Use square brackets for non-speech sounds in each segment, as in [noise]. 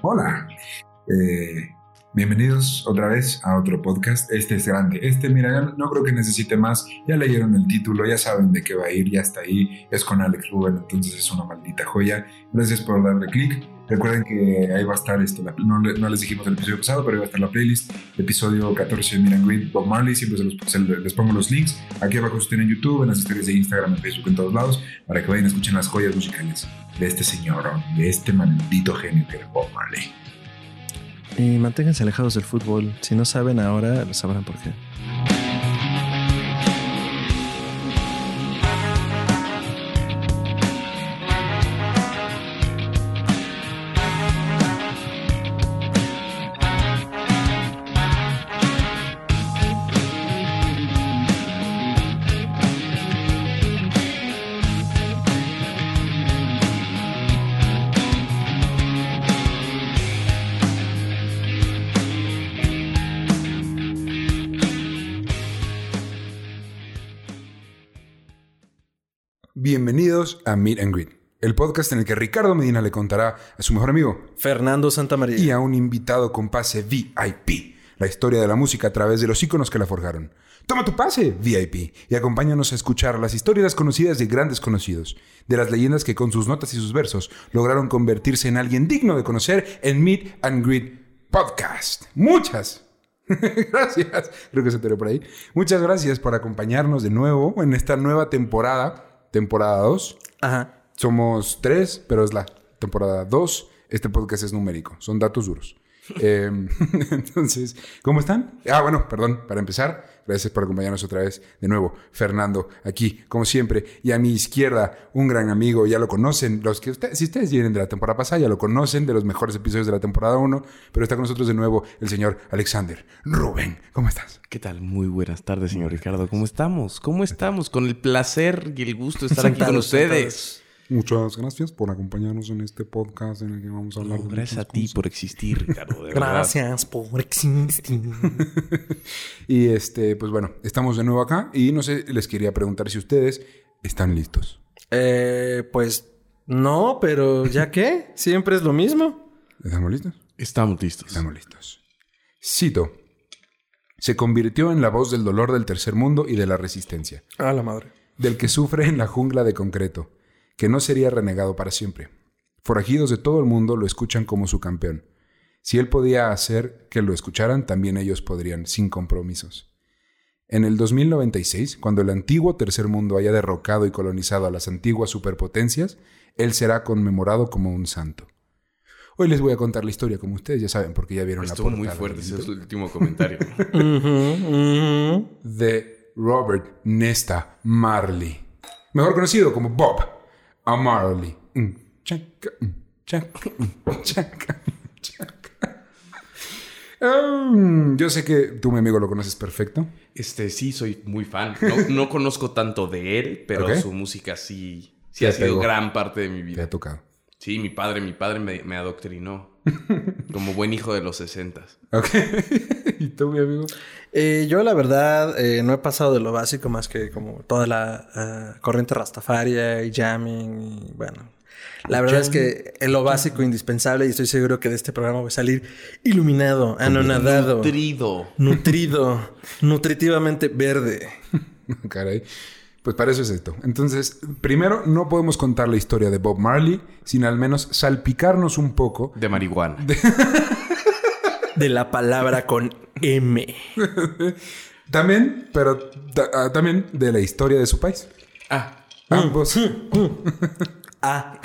Hola. Eh, bienvenidos otra vez a otro podcast. Este es grande. Este, mira, no creo que necesite más. Ya leyeron el título, ya saben de qué va a ir, ya está ahí. Es con Alex Rubén, entonces es una maldita joya. Gracias por darle clic. Recuerden que ahí va a estar esto. no, les dijimos el episodio pasado, pero ahí va a estar la playlist. Episodio 14 de Miran Green, Bob Marley. Siempre se los, les pongo los links. Aquí abajo estén en YouTube, en las historias de Instagram, en Facebook, en todos lados, para que vayan a escuchen las joyas musicales de este señor, de este maldito genio que es Bob Marley. Y manténganse alejados del fútbol. Si no saben ahora, sabrán por qué. A Meet and Greet, el podcast en el que Ricardo Medina le contará a su mejor amigo Fernando Santamaría y a un invitado con pase VIP la historia de la música a través de los iconos que la forjaron. Toma tu pase VIP y acompáñanos a escuchar las historias desconocidas de grandes conocidos, de las leyendas que con sus notas y sus versos lograron convertirse en alguien digno de conocer en Meet and Greet Podcast. Muchas, [laughs] gracias. Creo que se te por ahí. Muchas gracias por acompañarnos de nuevo en esta nueva temporada temporada 2. Ajá. Somos tres, pero es la temporada 2. Este podcast es numérico, son datos duros. [laughs] Em, [laughs] entonces, ¿cómo están? Ah, bueno, perdón, para empezar, gracias por acompañarnos otra vez. De nuevo, Fernando, aquí, como siempre. Y a mi izquierda, un gran amigo, ya lo conocen. Los que ustedes, si ustedes vienen de la temporada pasada, ya lo conocen, de los mejores episodios de la temporada 1. Pero está con nosotros de nuevo el señor Alexander Rubén. ¿Cómo estás? ¿Qué tal? Muy buenas tardes, señor Ricardo. ¿Cómo estamos? ¿Cómo estamos? Con el placer y el gusto de estar aquí con ustedes. Muchas gracias por acompañarnos en este podcast en el que vamos a hablar de Gracias a ti por existir, Ricardo. [laughs] gracias por existir. [laughs] y este, pues bueno, estamos de nuevo acá y no sé, les quería preguntar si ustedes están listos. Eh, pues no, pero ¿ya qué? Siempre es lo mismo. ¿Estamos listos? Estamos listos. Estamos listos. Cito. Se convirtió en la voz del dolor del tercer mundo y de la resistencia. A la madre. Del que sufre en la jungla de concreto que no sería renegado para siempre. Forajidos de todo el mundo lo escuchan como su campeón. Si él podía hacer que lo escucharan, también ellos podrían, sin compromisos. En el 2096, cuando el antiguo tercer mundo haya derrocado y colonizado a las antiguas superpotencias, él será conmemorado como un santo. Hoy les voy a contar la historia, como ustedes ya saben, porque ya vieron la portada. muy fuerte ese es el último comentario. [laughs] de Robert Nesta Marley, mejor conocido como Bob a Marley. Mm, yo sé que tú, mi amigo, lo conoces perfecto. Este, sí, soy muy fan. No, conozco tanto de él, pero su música sí, sí ha sido gran parte de mi vida. Te ha tocado. Sí, mi padre, mi padre me, adoctrinó. [laughs] como buen hijo de los sesentas. Ok. [laughs] ¿Y tú, mi amigo? Eh, yo, la verdad, eh, no he pasado de lo básico más que como toda la eh, corriente rastafaria y jamming y bueno. La verdad es que en lo básico indispensable y estoy seguro que de este programa voy a salir iluminado, anonadado. Nutrido. Nutrido. nutritivamente verde. [laughs] Caray. Pues para eso es esto. Entonces, primero, no podemos contar la historia de Bob Marley sin al menos salpicarnos un poco. De marihuana. De, la palabra con M. [laughs] también, pero ah, también de la historia de su país. Ah. Ambos. Ah.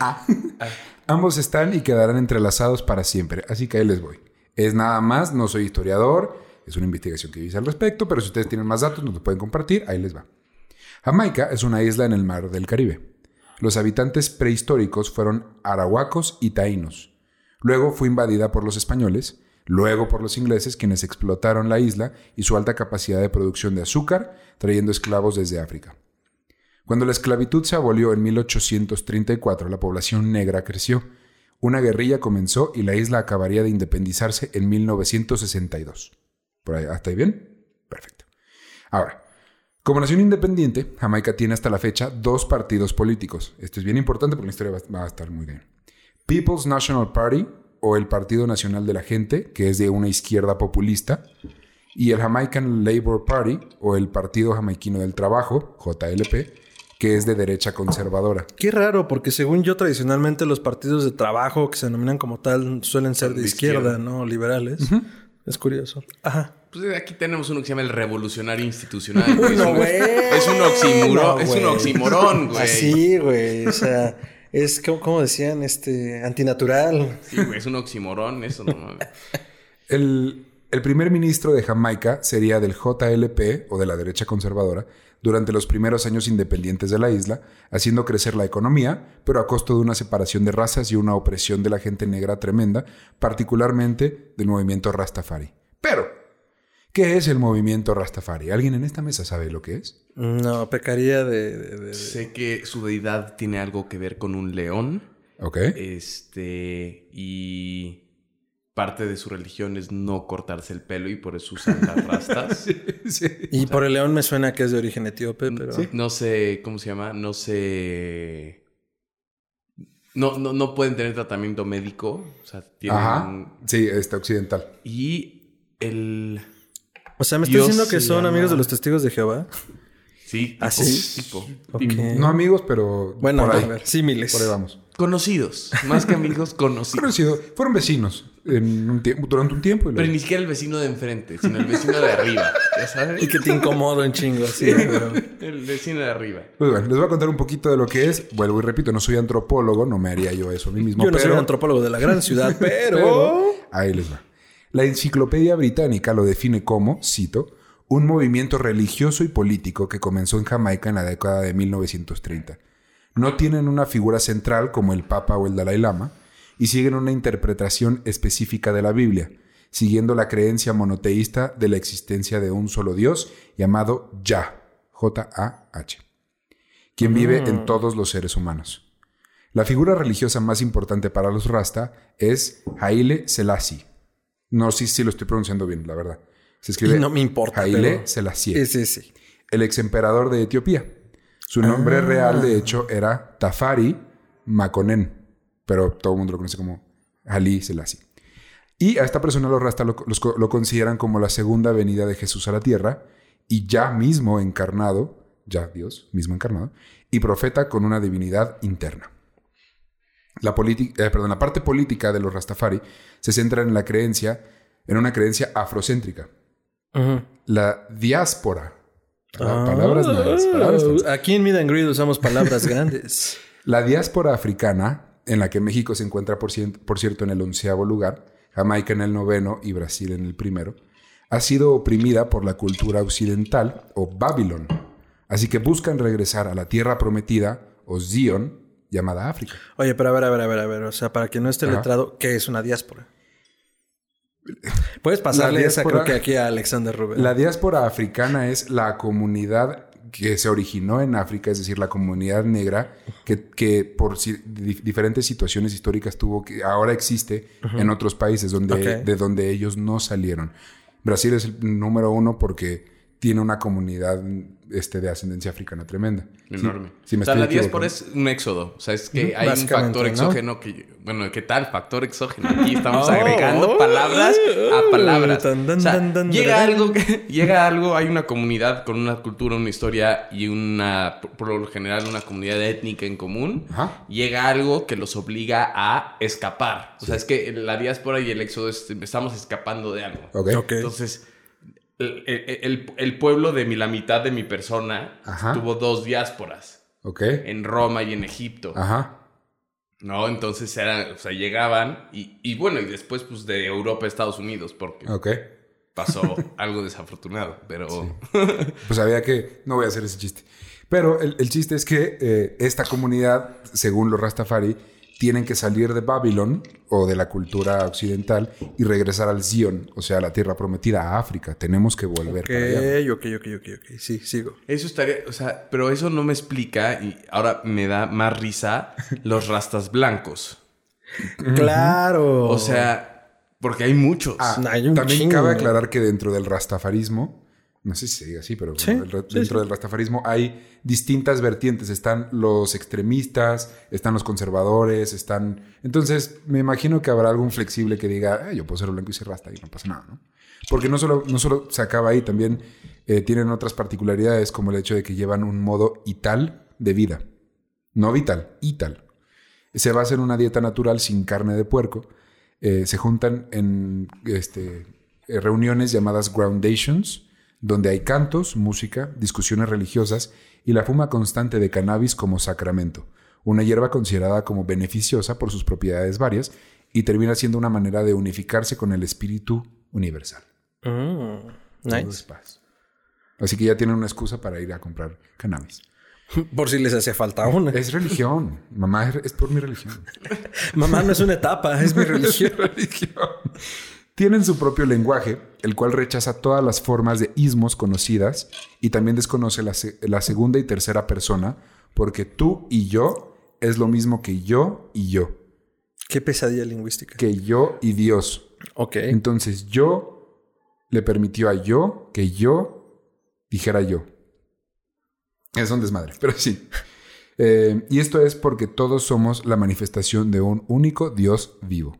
ah. [laughs] Ambos están y quedarán entrelazados para siempre. Así que ahí les voy. Es nada más, no soy historiador, es una investigación que hice al respecto, pero si ustedes tienen más datos, nos lo pueden compartir, ahí les va. Jamaica es una isla en el mar del Caribe. Los habitantes prehistóricos fueron arahuacos y taínos. Luego fue invadida por los españoles, luego por los ingleses quienes explotaron la isla y su alta capacidad de producción de azúcar, trayendo esclavos desde África. Cuando la esclavitud se abolió en 1834, la población negra creció. Una guerrilla comenzó y la isla acabaría de independizarse en 1962. ¿Por ahí? ¿Hasta ahí bien? Perfecto. Ahora, Como nación independiente, Jamaica tiene hasta la fecha dos partidos políticos. Esto es bien importante porque la historia va a estar muy bien. People's National Party o el Partido Nacional de la Gente, que es de una izquierda populista, y el Jamaican Labour Party o el Partido Jamaiquino del Trabajo, JLP, que es de derecha conservadora. Qué raro, porque según yo tradicionalmente los partidos de trabajo que se denominan como tal suelen ser de, izquierda, ¿no? Liberales. Es curioso. Ajá. Pues aquí tenemos uno que se llama el revolucionario institucional. [laughs] no, güey. Es un oximorón, es un oximorón, güey. Así, güey. O sea, es como, decían, este, antinatural. Sí, güey, es un oximorón, eso no el, el primer ministro de Jamaica sería del JLP o de la derecha conservadora durante los primeros años independientes de la isla, haciendo crecer la economía, pero a costo de una separación de razas y una opresión de la gente negra tremenda, particularmente del movimiento Rastafari. Pero, ¿qué es el movimiento Rastafari? ¿Alguien en esta mesa sabe lo que es? No, pecaría de... Sé que su deidad tiene algo que ver con un león. Ok. Este, y parte de su religión es no cortarse el pelo y por eso usan las [laughs] rastas. Y por el león me suena que es de origen etíope, pero... No sé, ¿cómo se llama? No sé... No, no, no pueden tener tratamiento médico. O sea, tienen... Ajá. Sí, está occidental. Y el... O sea, ¿me estás diciendo que son amigos de los testigos de Jehová? Sí. Así. ¿Ah, tipo. No amigos, pero... Bueno, a ver, símiles. Por ahí vamos. Conocidos. Más que amigos, conocidos. Conocidos. Fueron vecinos en un durante un tiempo. Pero ni siquiera el vecino de enfrente, sino el vecino de arriba. ¿Ya sabes? Y que te incomodo en chingo, sí. [laughs] El vecino de arriba. Pues bueno, les voy a contar un poquito de lo que es. Vuelvo y repito, no soy antropólogo, no me haría yo eso a mí mismo. Yo no soy antropólogo de la gran ciudad, [laughs] pero... Ahí les va. La enciclopedia británica lo define como, cito, un movimiento religioso y político que comenzó en Jamaica en la década de 1930. No tienen una figura central como el Papa o el Dalai Lama, y siguen una interpretación específica de la Biblia, siguiendo la creencia monoteísta de la existencia de un solo Dios llamado Yah, J-A-H, quien vive en mm. todos los seres humanos. La figura religiosa más importante para los Rasta es Haile Selassie. No sé si lo estoy pronunciando bien, la verdad. Se escribe no me importa. Haile Selassie. Sí, sí, El ex emperador de Etiopía. Su nombre ah. real, de hecho, era Tafari Makonnen pero todo el mundo lo conoce como Ali Selassie. Y a esta persona los Rasta lo, consideran como la segunda venida de Jesús a la tierra y ya mismo encarnado, ya Dios mismo encarnado, y profeta con una divinidad interna. La, eh, perdón, la parte política de los Rastafari se centra en la creencia, en una creencia afrocéntrica. La diáspora. Ah. palabras nuevas. aquí en Mid usamos palabras [laughs] grandes. La diáspora africana en la que México se encuentra, por, cierto, en el onceavo lugar, Jamaica en el noveno y Brasil en el primero, ha sido oprimida por la cultura occidental o Babilón. Así que buscan regresar a la tierra prometida o Zion, llamada África. Oye, pero a ver, a ver, a ver, a ver. O sea, para que no esté letrado, ¿qué es una diáspora? Puedes pasarle esa, creo que aquí a Alexander Rubén. La diáspora africana es la comunidad que se originó en África, es decir, la comunidad negra, que, por diferentes situaciones históricas tuvo que ahora existe en otros países donde, de donde ellos no salieron. Brasil es el número uno porque tiene una comunidad este, de ascendencia africana tremenda. Enorme. o sea, la diáspora es un éxodo. O sea, es que hay un factor exógeno que... Bueno, ¿qué tal? Factor exógeno. Aquí estamos [laughs] oh, agregando oh, palabras a palabras. o sea, llega algo, [laughs] llega algo, hay una comunidad con una cultura, una historia y una, por lo general, una comunidad étnica en común. Llega algo que los obliga a escapar. O sea, es que la diáspora y el éxodo estamos escapando de algo. Entonces el, pueblo de mi, la mitad de mi persona tuvo dos diásporas. Ok. En Roma y en Egipto. Ajá. ¿No? Entonces eran, o sea, llegaban y, bueno, y después pues de Europa a Estados Unidos, porque pasó [laughs] algo desafortunado, pero... [laughs] Pues había que, no voy a hacer ese chiste. Pero el, chiste es que eh, esta comunidad, según los Rastafari, tienen que salir de Babilón o de la cultura occidental y regresar al Zion, o sea, a la tierra prometida, a África. Tenemos que volver para allá. Ok, ok, ok, ok. Sí, sigo. Eso estaría, o sea, pero eso no me explica y ahora me da más risa los rastas blancos. claro. O sea, porque hay muchos. Ah, también cabe aclarar que dentro del rastafarismo no sé si se diga así, pero dentro del rastafarismo hay distintas vertientes. Están los extremistas, están los conservadores, están... Entonces, me imagino que habrá algún flexible que diga, yo puedo ser blanco y ser rasta y no pasa nada, ¿no? Porque no solo, no solo se acaba ahí, también eh, tienen otras particularidades como el hecho de que llevan un modo ital de vida. No vital, ital. Se basa en una dieta natural sin carne de puerco. Eh, se juntan en este, eh, reuniones llamadas groundations, donde hay cantos, música, discusiones religiosas y la fuma constante de cannabis como sacramento, una hierba considerada como beneficiosa por sus propiedades varias y termina siendo una manera de unificarse con el espíritu universal. Mm, nice. Así que ya tienen una excusa para ir a comprar cannabis. [laughs] Por si les hace falta una. Es religión. Mamá es, por mi religión. [laughs] Mamá no es una etapa, es mi [laughs] religión. es mi religión. Tienen su propio lenguaje, el cual rechaza todas las formas de ismos conocidas y también desconoce la, segunda y tercera persona, porque tú y yo es lo mismo que yo y yo. Qué pesadilla lingüística. Que yo y Dios. Ok. Entonces yo le permitió a yo que yo dijera yo. Es un desmadre, pero sí. Eh, y esto es porque todos somos la manifestación de un único Dios vivo.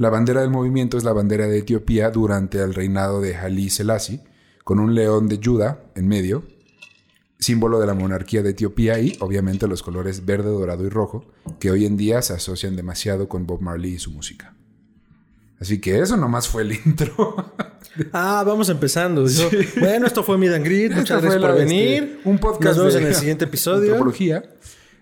La bandera del movimiento es la bandera de Etiopía durante el reinado de Haile Selassie, con un león de Judá en medio, símbolo de la monarquía de Etiopía y obviamente los colores verde, dorado y rojo, que hoy en día se asocian demasiado con Bob Marley y su música. Así que eso nomás fue el [laughs] intro. Ah, vamos empezando. Bueno, esto fue mi Dangrid. Muchas gracias por venir. Este, un podcast. Nos vemos en el siguiente episodio. Antropología.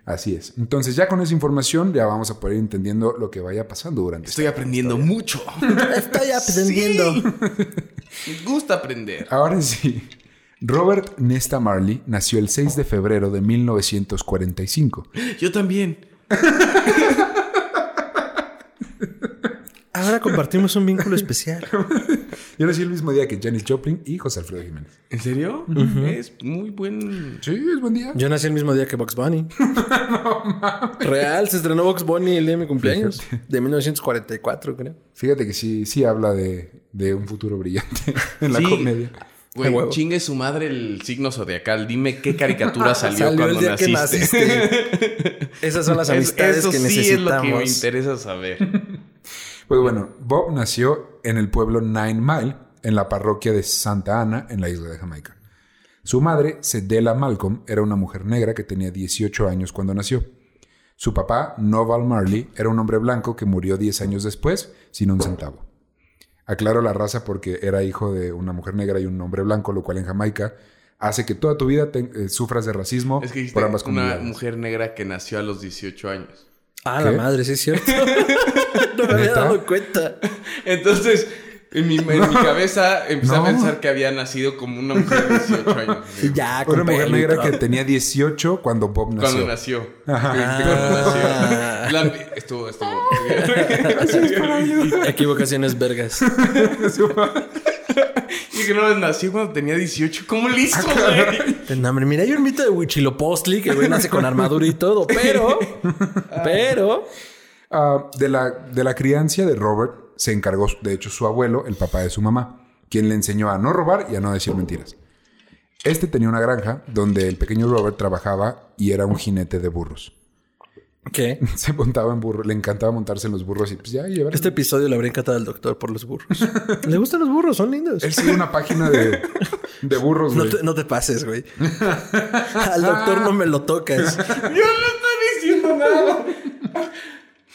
Así es. Entonces ya con esa información ya vamos a poder ir entendiendo lo que vaya pasando durante. Estoy aprendiendo mucho. [laughs] Estoy aprendiendo. Me gusta aprender. Ahora sí. Robert Nesta Marley nació el 6 de febrero de 1945. Yo también. [laughs] Ahora compartimos un vínculo especial. [laughs] Yo nací el mismo día que Janis Joplin y José Alfredo Jiménez. ¿En serio? Es muy buen. Sí, es buen día. Yo nací el mismo día que Box Bunny. [laughs] Real, se estrenó Box Bunny el día de mi cumpleaños. De 1944, creo. Fíjate que sí, sí habla de, un futuro brillante [laughs] en la comedia. Güey, chingue su madre el signo zodiacal. Dime qué caricatura salió, cuando naciste. Esas son las amistades Eso que sí necesitamos. es lo que me interesa saber. Pues bueno, Bob nació en el pueblo Nine Mile, en la parroquia de Santa Ana, en la isla de Jamaica. Su madre, Cedella Malcolm, era una mujer negra que tenía 18 años cuando nació. Su papá, Noval Marley, era un hombre blanco que murió 10 años después sin un centavo. Aclaro la raza porque era hijo de una mujer negra y un hombre blanco, lo cual en Jamaica hace que toda tu vida eh, sufras de racismo por ambas comunidades. Una mujer negra que nació a los 18 años. Ah, la madre, sí es cierto. [laughs] no me había dado cuenta. [laughs] Entonces, en mi, [laughs] cabeza empecé a pensar que había nacido como una mujer de 18 años. [laughs] Ya, Una mujer negra que tenía 18 cuando Bob nació. Cuando nació. Cuando nació. Estuvo, estuvo. Gracias por Equivocaciones vergas. y que no nació cuando tenía 18. ¿Cómo listo, güey? No, mira, hay un mito de Huichilopostli que güey nace con armadura y todo, pero. pero. Ah, de, la, de la crianza de Robert se encargó, de hecho, su abuelo, el papá de su mamá, quien le enseñó a no robar y a no decir mentiras. Este tenía una granja donde el pequeño Robert trabajaba y era un jinete de burros. ¿Qué? [laughs] Se montaba en burros, le encantaba montarse en los burros y pues ya llevar. Este episodio le habría encantado al doctor por los burros. [laughs] le gustan los burros, son lindos. Él sigue una página de, de burros, güey. No, te, pases, güey. [laughs] al doctor no me lo tocas. Yo no estoy diciendo nada.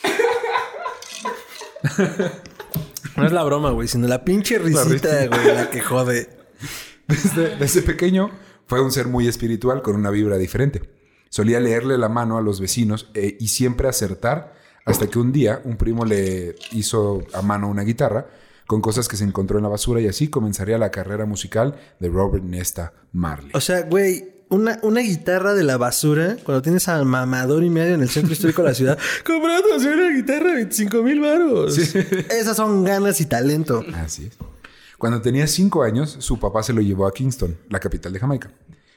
[laughs] No es la broma, güey, sino la pinche risita, güey, la que jode. Desde, desde pequeño fue un ser muy espiritual con una vibra diferente. Solía leerle la mano a los vecinos eh, y siempre acertar hasta que un día un primo le hizo a mano una guitarra con cosas que se encontró en la basura y así comenzaría la carrera musical de Robert Nesta Marley. O sea, güey, una, una, guitarra de la basura, cuando tienes al mamador y medio en el centro histórico de la ciudad, [laughs] comprando una guitarra de 25 mil baros. Esas son ganas y talento. Así es. Cuando tenía cinco años, su papá se lo llevó a Kingston, la capital de Jamaica,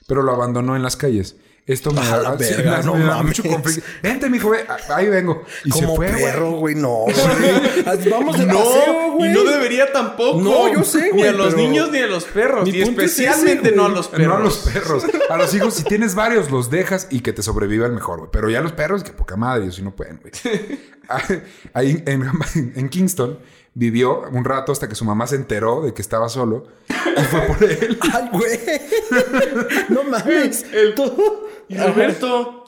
pero lo abandonó en las calles Esto me, da, verga, no mucho conflicto. Vente, mijo, ve, ahí vengo. Y Como se fue, perro, güey, no, [laughs] güey. Vamos de no, paseo, güey. Y no debería tampoco. No, yo sé, güey. Ni a los niños ni a los perros. Y especialmente no a los perros. No a los perros. [laughs] A los hijos, si tienes varios, los dejas y que te sobreviva el mejor, güey. Pero ya los perros, que poca madre, ellos sí no pueden, güey. [laughs] Ahí en, en Kingston vivió un rato hasta que su mamá se enteró de que estaba solo y fue por él. ¡Ay, güey! ¡No mames! El, ¿Y Roberto?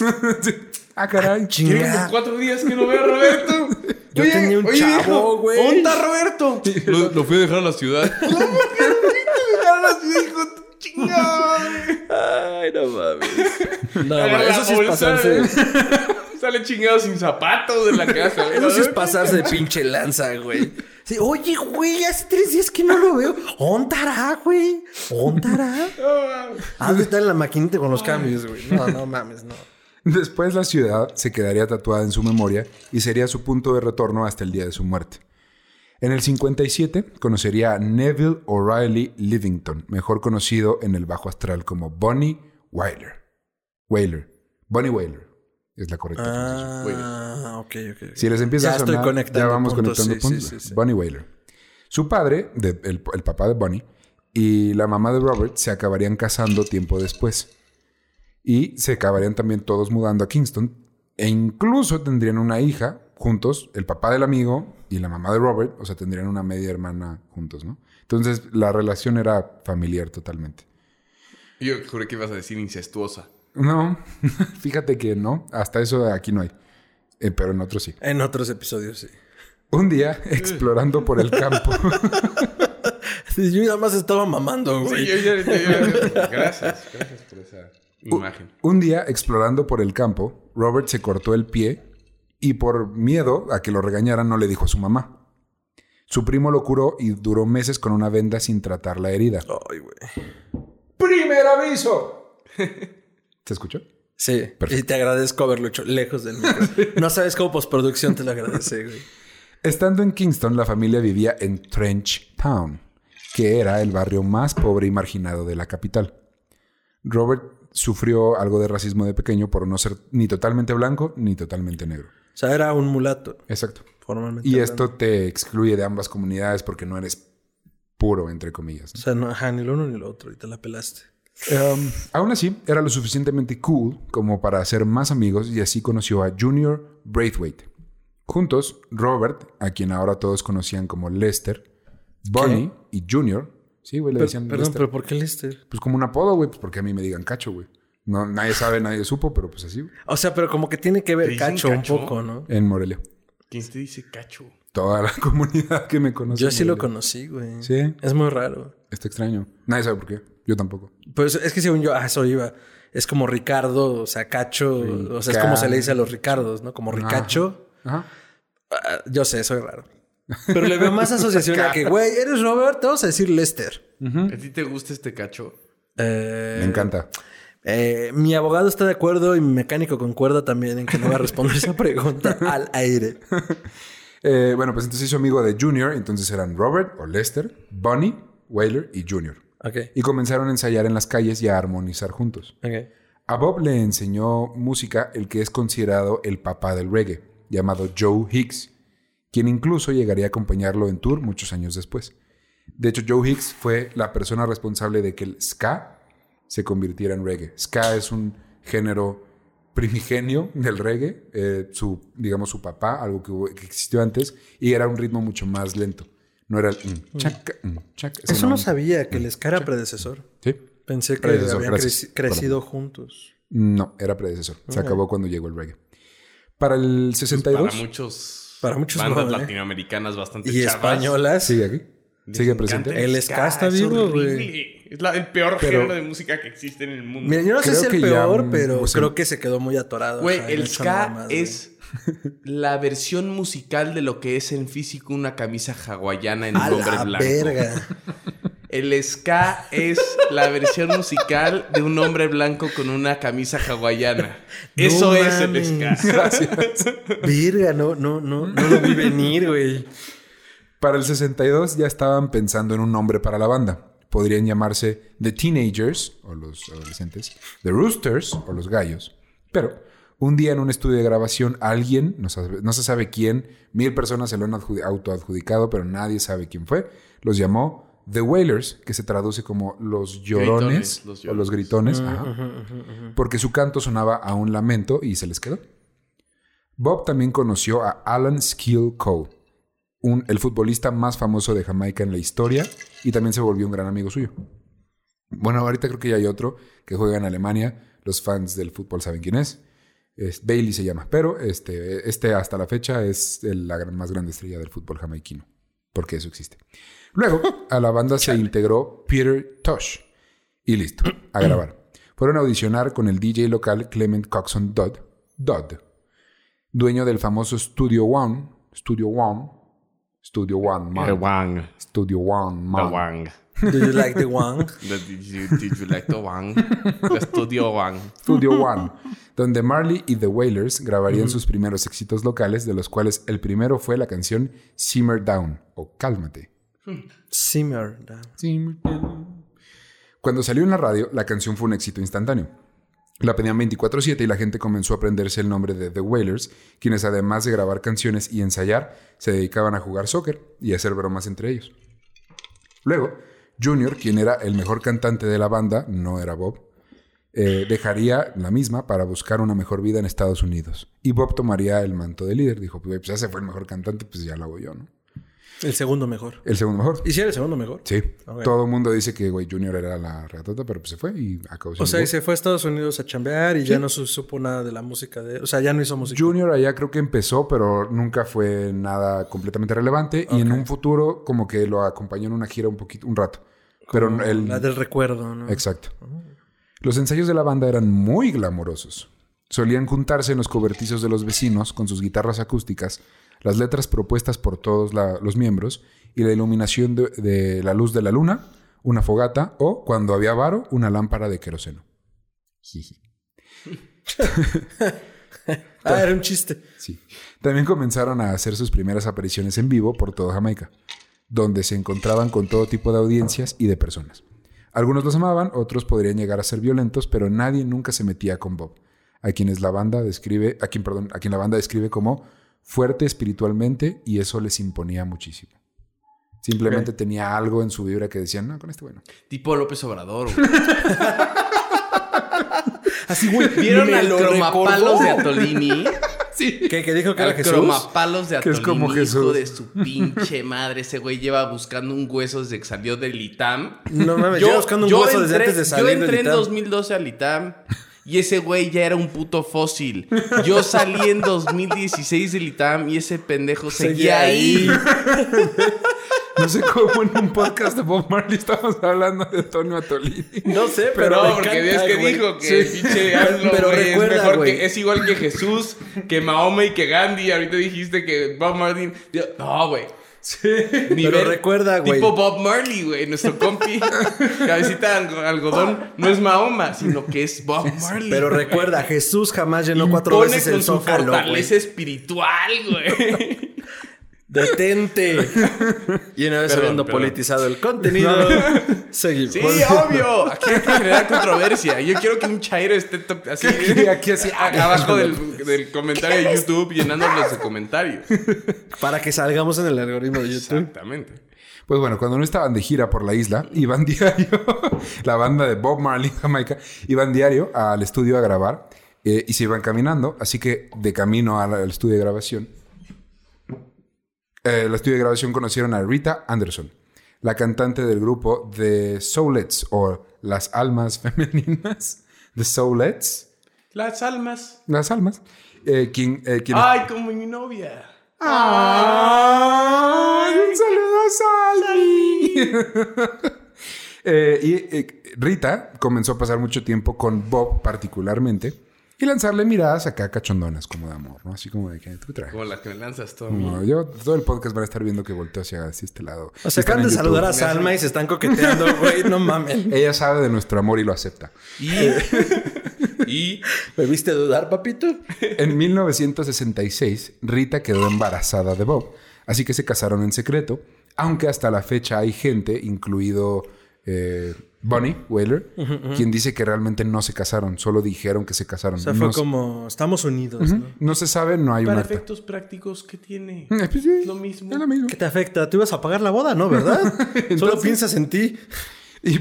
[laughs] ah, caray. Tiene cuatro días que no veo a Roberto. Yo tenía un chavo, güey. ¿Dónde está Roberto? Lo, lo, fui a dejar a la ciudad. [laughs] lo fui a dejar a la ciudad, hijo chingado. Ay, no mames. No, eso sí es pasarse. Sale chingado sin zapatos de la casa. Eso sí es pasarse de pinche lanza, güey. Oye, güey, hace tres días que no lo veo. ¿Ontará, güey? ¿Ontará? ah, está en la maquinita con los cambios, güey. No, no [laughs] mames, no. Después la ciudad se quedaría tatuada en su memoria y sería su punto de retorno hasta el día de su muerte. En el 57 conocería a Neville O'Reilly Livington, mejor conocido en el bajo astral como Bonnie Whaler. Whaler. Bonnie Whaler es la correcta ah, ok, ok. Si les empieza a sonar, ya vamos conectando puntos. Bonnie Whaler. Su padre, el, el papá de Bonnie, y la mamá de Robert se acabarían casando tiempo después. Y se acabarían también todos mudando a Kingston. E incluso tendrían una hija juntos, el papá del amigo y la mamá de Robert, o sea, tendrían una media hermana juntos, ¿no? Entonces la relación era familiar totalmente. Yo juré que ibas a decir incestuosa. No, [laughs] fíjate que no, hasta eso aquí no hay, eh, pero en otros sí. En otros episodios sí. Un día, [laughs] explorando por el campo. yo nada más estaba mamando, güey. Sí, [laughs] gracias, gracias por esa imagen. Un día, explorando por el campo, Robert se cortó el pie y por miedo a que lo regañaran no le dijo a su mamá. Su primo lo curó y duró meses con una venda sin tratar la herida. Ay, güey. ¡Primer aviso! ¿Se escuchó? Sí. Y te agradezco haberlo hecho lejos del micro. [laughs] no sabes cómo postproducción te lo agradece, güey. Estando en Kingston, la familia vivía en Trench Town, que era el barrio más pobre y marginado de la capital. Robert sufrió algo de racismo de pequeño por no ser ni totalmente blanco ni totalmente negro. O sea, era un mulato. Exacto. Y esto te excluye de ambas comunidades porque no eres puro, entre comillas. O sea, no, ni lo uno ni lo otro, y te la pelaste. Um, aún así, era lo suficientemente cool como para hacer más amigos y así conoció a Junior Braithwaite. Juntos, Robert, a quien ahora todos conocían como Lester, Bonnie y Junior. Sí, güey, le decían Perdón, pero ¿por qué Lester? Pues como un apodo, güey, pues porque a mí me digan cacho, güey. No, nadie sabe, nadie supo, pero pues así. O sea, pero como que tiene que ver cacho, un poco, ¿no? En Morelia. ¿Quién te dice cacho? Toda la [laughs] comunidad que me conoce. Yo sí lo conocí, güey. Sí. Es muy raro. Está extraño. Nadie sabe por qué. Yo tampoco. Pues es que según yo, ah, eso iba. Es como Ricardo, o sea, Cacho. O sea, es como se le dice a los Ricardos, ¿no? Como Ricacho. Ajá. Ah, yo sé, soy raro. Pero le veo más asociación a que, güey, eres Robert, te vamos a decir Lester. ¿A ti te gusta este cacho? Eh, Me encanta. Eh, mi abogado está de acuerdo y mi mecánico concuerda también en que no va a responder esa pregunta [laughs] al aire. Eh, bueno, pues entonces hizo amigo de Junior, entonces eran Robert o Lester, Bonnie, Whaler y Junior. Y comenzaron a ensayar en las calles y a armonizar juntos. A Bob le enseñó música el que es considerado el papá del reggae, llamado Joe Hicks, quien incluso llegaría a acompañarlo en tour muchos años después. De hecho, Joe Hicks fue la persona responsable de que el ska se convirtiera en reggae. Ska es un género primigenio del reggae, eh, su, digamos, su papá, algo que, que existió antes, y era un ritmo mucho más lento. No era el mm, mm, Eso no sabía, que el ska era predecesor. Sí. Pensé que habían crecido juntos. No, era predecesor. Se acabó cuando llegó el reggae. Para el 62. Pues para muchos. Para muchos bandas ¿eh? latinoamericanas bastante Y españolas. Sigue aquí. Sigue presente. El ska está vivo, güey. Es el peor género de música que existe en el mundo. Mira, yo no sé si es el peor, pero creo que se quedó muy atorado. Güey, el ska es la versión musical de lo que es en físico una camisa hawaiana en un hombre blanco. Verga. El ska es la versión musical de un hombre blanco con una camisa hawaiana. Eso es el ska. Gracias. Verga, no, no, no, no lo vi venir, güey. Para el 62 ya estaban pensando en un nombre para la banda, podrían llamarse The Teenagers, o los adolescentes, The Roosters, o los gallos. Pero un día en un estudio de grabación, alguien, no, se sabe quién, mil personas se lo han autoadjudicado, pero nadie sabe quién fue, los llamó The Wailers, que se traduce como los llorones o los gritones, porque su canto sonaba a un lamento y se les quedó. Bob también conoció a Alan Skill Cole, un, el futbolista más famoso de Jamaica en la historia, y también se volvió un gran amigo suyo. Bueno, ahorita creo que ya hay otro que juega en Alemania. Los fans del fútbol saben quién es. Bailey se llama, pero este, este hasta la fecha es la más grande estrella del fútbol jamaiquino, porque eso existe. Luego a la banda se integró Peter Tosh y listo, a grabar. Fueron a audicionar con el DJ local Clement Coxon Dodd, Dodd, dueño del famoso Studio One, Studio One, Studio One, man. Studio One, man. Do you like the Wang? [laughs] did, you, did you like the Wang? The Studio One. Studio One. Donde Marley y The Wailers grabarían sus primeros éxitos locales, de los cuales el primero fue la canción Simmer Down o Cálmate. Simmer Down. Cuando salió en la radio, la canción fue un éxito instantáneo. La pedían 24/7 y la gente comenzó a aprenderse el nombre de The Wailers, quienes además de grabar canciones y ensayar, se dedicaban a jugar soccer y a hacer bromas entre ellos. Luego, Junior, quien era el mejor cantante de la banda, no era Bob, eh, dejaría la misma para buscar una mejor vida en Estados Unidos. Y Bob tomaría el manto de líder. Dijo, pues ya se fue el mejor cantante, pues ya lo hago yo, ¿no? El segundo mejor. El segundo mejor. ¿Y si era el segundo mejor? Sí. Todo el mundo dice que, güey, Junior era la ratota, pero pues se fue y acabó O sea, y se fue a Estados Unidos a chambear y ya no supo nada de la música de... O sea, ya no hizo música. Junior allá creo que empezó, pero nunca fue nada completamente relevante. Y en un futuro como que lo acompañó en una gira un poquito, un rato. Pero el... La del recuerdo, ¿no? Exacto. Los ensayos de la banda eran muy glamorosos. Solían juntarse en los cobertizos de los vecinos con sus guitarras acústicas, las letras propuestas por todos los miembros y la iluminación de, la luz de la luna, una fogata o, cuando había varo, una lámpara de queroseno. [laughs] ah, era un chiste. Sí. También comenzaron a hacer sus primeras apariciones en vivo por toda Jamaica donde se encontraban con todo tipo de audiencias y de personas. Algunos los amaban, otros podrían llegar a ser violentos, pero nadie nunca se metía con Bob, a quienes la banda describe, a quien, perdón, a quien la banda describe como fuerte espiritualmente y eso les imponía muchísimo. Simplemente tenía algo en su vibra que decían, no, con este bueno. Tipo López Obrador, [laughs] Así, güey. ¿Vieron al cromapalos de Atolini? [laughs] sí. Que, dijo que era Jesús. cromapalos de Atolini. Que es como Jesús. Hijo de su pinche madre. Ese güey lleva buscando un hueso desde que salió del ITAM. No mames, lleva buscando un hueso desde antes de salir Yo entré en 2012 al ITAM. Y ese güey ya era un puto fósil. Yo salí en 2016 del ITAM y ese pendejo seguía, ahí. [laughs] No sé cómo en un podcast de Bob Marley estamos hablando de Antonio Atolini. No sé, pero. No, porque es que dijo que pinche [laughs] pero es mejor que. Es igual que Jesús, que Mahoma y que Gandhi. Ahorita dijiste que Bob Marley. No, güey. Sí. pero recuerda, güey. Tipo Bob Marley, güey. Nuestro compi. [laughs] cabecita de algodón. No es Mahoma, sino que es Bob Marley. Pero recuerda, Jesús jamás llenó cuatro veces el zócalo. Su fortaleza espiritual, güey. [laughs] Detente. [laughs] y una vez habiendo politizado el contenido, [laughs] seguimos. Sí, obvio. Aquí hay que generar controversia. Yo quiero que un chairo esté así, aquí, así [laughs] abajo del, comentario de YouTube llenándolos de comentarios. Para que salgamos en el algoritmo de YouTube. Exactamente. Pues bueno, cuando no estaban de gira por la isla, iban diario, la banda de Bob Marley, Jamaica, iban diario al estudio a grabar eh, y se iban caminando. Así que de camino al estudio de grabación, el estudio de grabación conocieron a Rita Anderson, la cantante del grupo The Soulets o Las Almas Femeninas. [laughs] The Soulets. Las Almas. Las Almas. Eh, quien, eh, Ay, como mi novia. Ay, un saludo a Salvi. [laughs] Eh, y Rita comenzó a pasar mucho tiempo con Bob particularmente y lanzarle miradas acá cachondonas, como de amor, ¿no? Así como de que tú traes. Como la que me lanzas todo. No, yo todo el podcast van a estar viendo que volteo hacia, este lado. O sea, acaban de saludar a Salma y se están coqueteando, [laughs] güey, no mames. Ella sabe de nuestro amor y lo acepta. Y. [laughs] y. ¿Me viste dudar, papito? En 1966, Rita quedó embarazada de Bob. Así que se casaron en secreto, aunque hasta la fecha hay gente, incluido eh, Bonnie Whaler, quien dice que realmente no se casaron, solo dijeron que se casaron. O sea, fue como, estamos unidos, ¿no? No se sabe, no hay Para un efectos prácticos, ¿qué tiene? [laughs] Pues sí, lo mismo. Es lo mismo. ¿Qué te afecta? Tú ibas a pagar la boda, ¿no? ¿Verdad? [laughs] Solo piensas en ti. Y,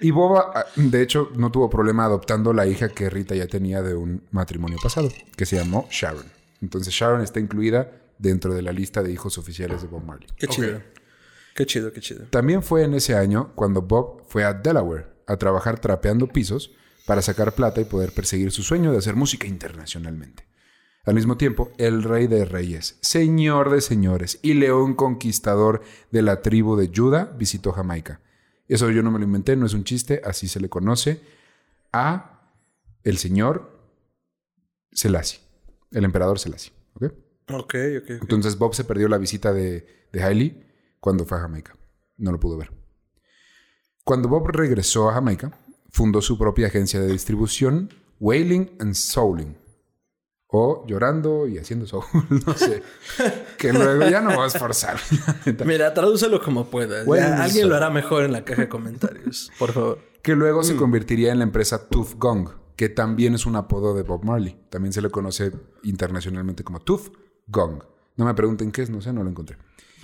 [laughs] y Boba, ah, de hecho, no tuvo problema adoptando la hija que Rita ya tenía de un matrimonio pasado, que se llamó Sharon. Entonces Sharon está incluida dentro de la lista de hijos oficiales de Bob Marley. Qué chido. Qué chido, qué chido. También fue en ese año cuando Bob fue a Delaware a trabajar trapeando pisos para sacar plata y poder perseguir su sueño de hacer música internacionalmente. Al mismo tiempo, el rey de reyes, señor de señores y león conquistador de la tribu de Judá visitó Jamaica. Eso yo no me lo inventé, no es un chiste, así se le conoce a el señor Selassie, el emperador Selassie. ¿ok? Ok, ok. ok. Entonces Bob se perdió la visita de, de Hailey cuando fue a Jamaica. No lo pudo ver. Cuando Bob regresó a Jamaica, fundó su propia agencia de distribución, Wailing and Souling. O llorando y haciendo soul, [laughs] no sé. que luego ya no voy a esforzar. [laughs] Mira, tradúcelo como puedas. Ya, alguien lo hará mejor en la caja de comentarios. Por favor. que luego se convertiría en la empresa Tooth Gong, que también es un apodo de Bob Marley. También se le conoce internacionalmente como Tooth Gong. No me pregunten qué es, no sé, no lo encontré.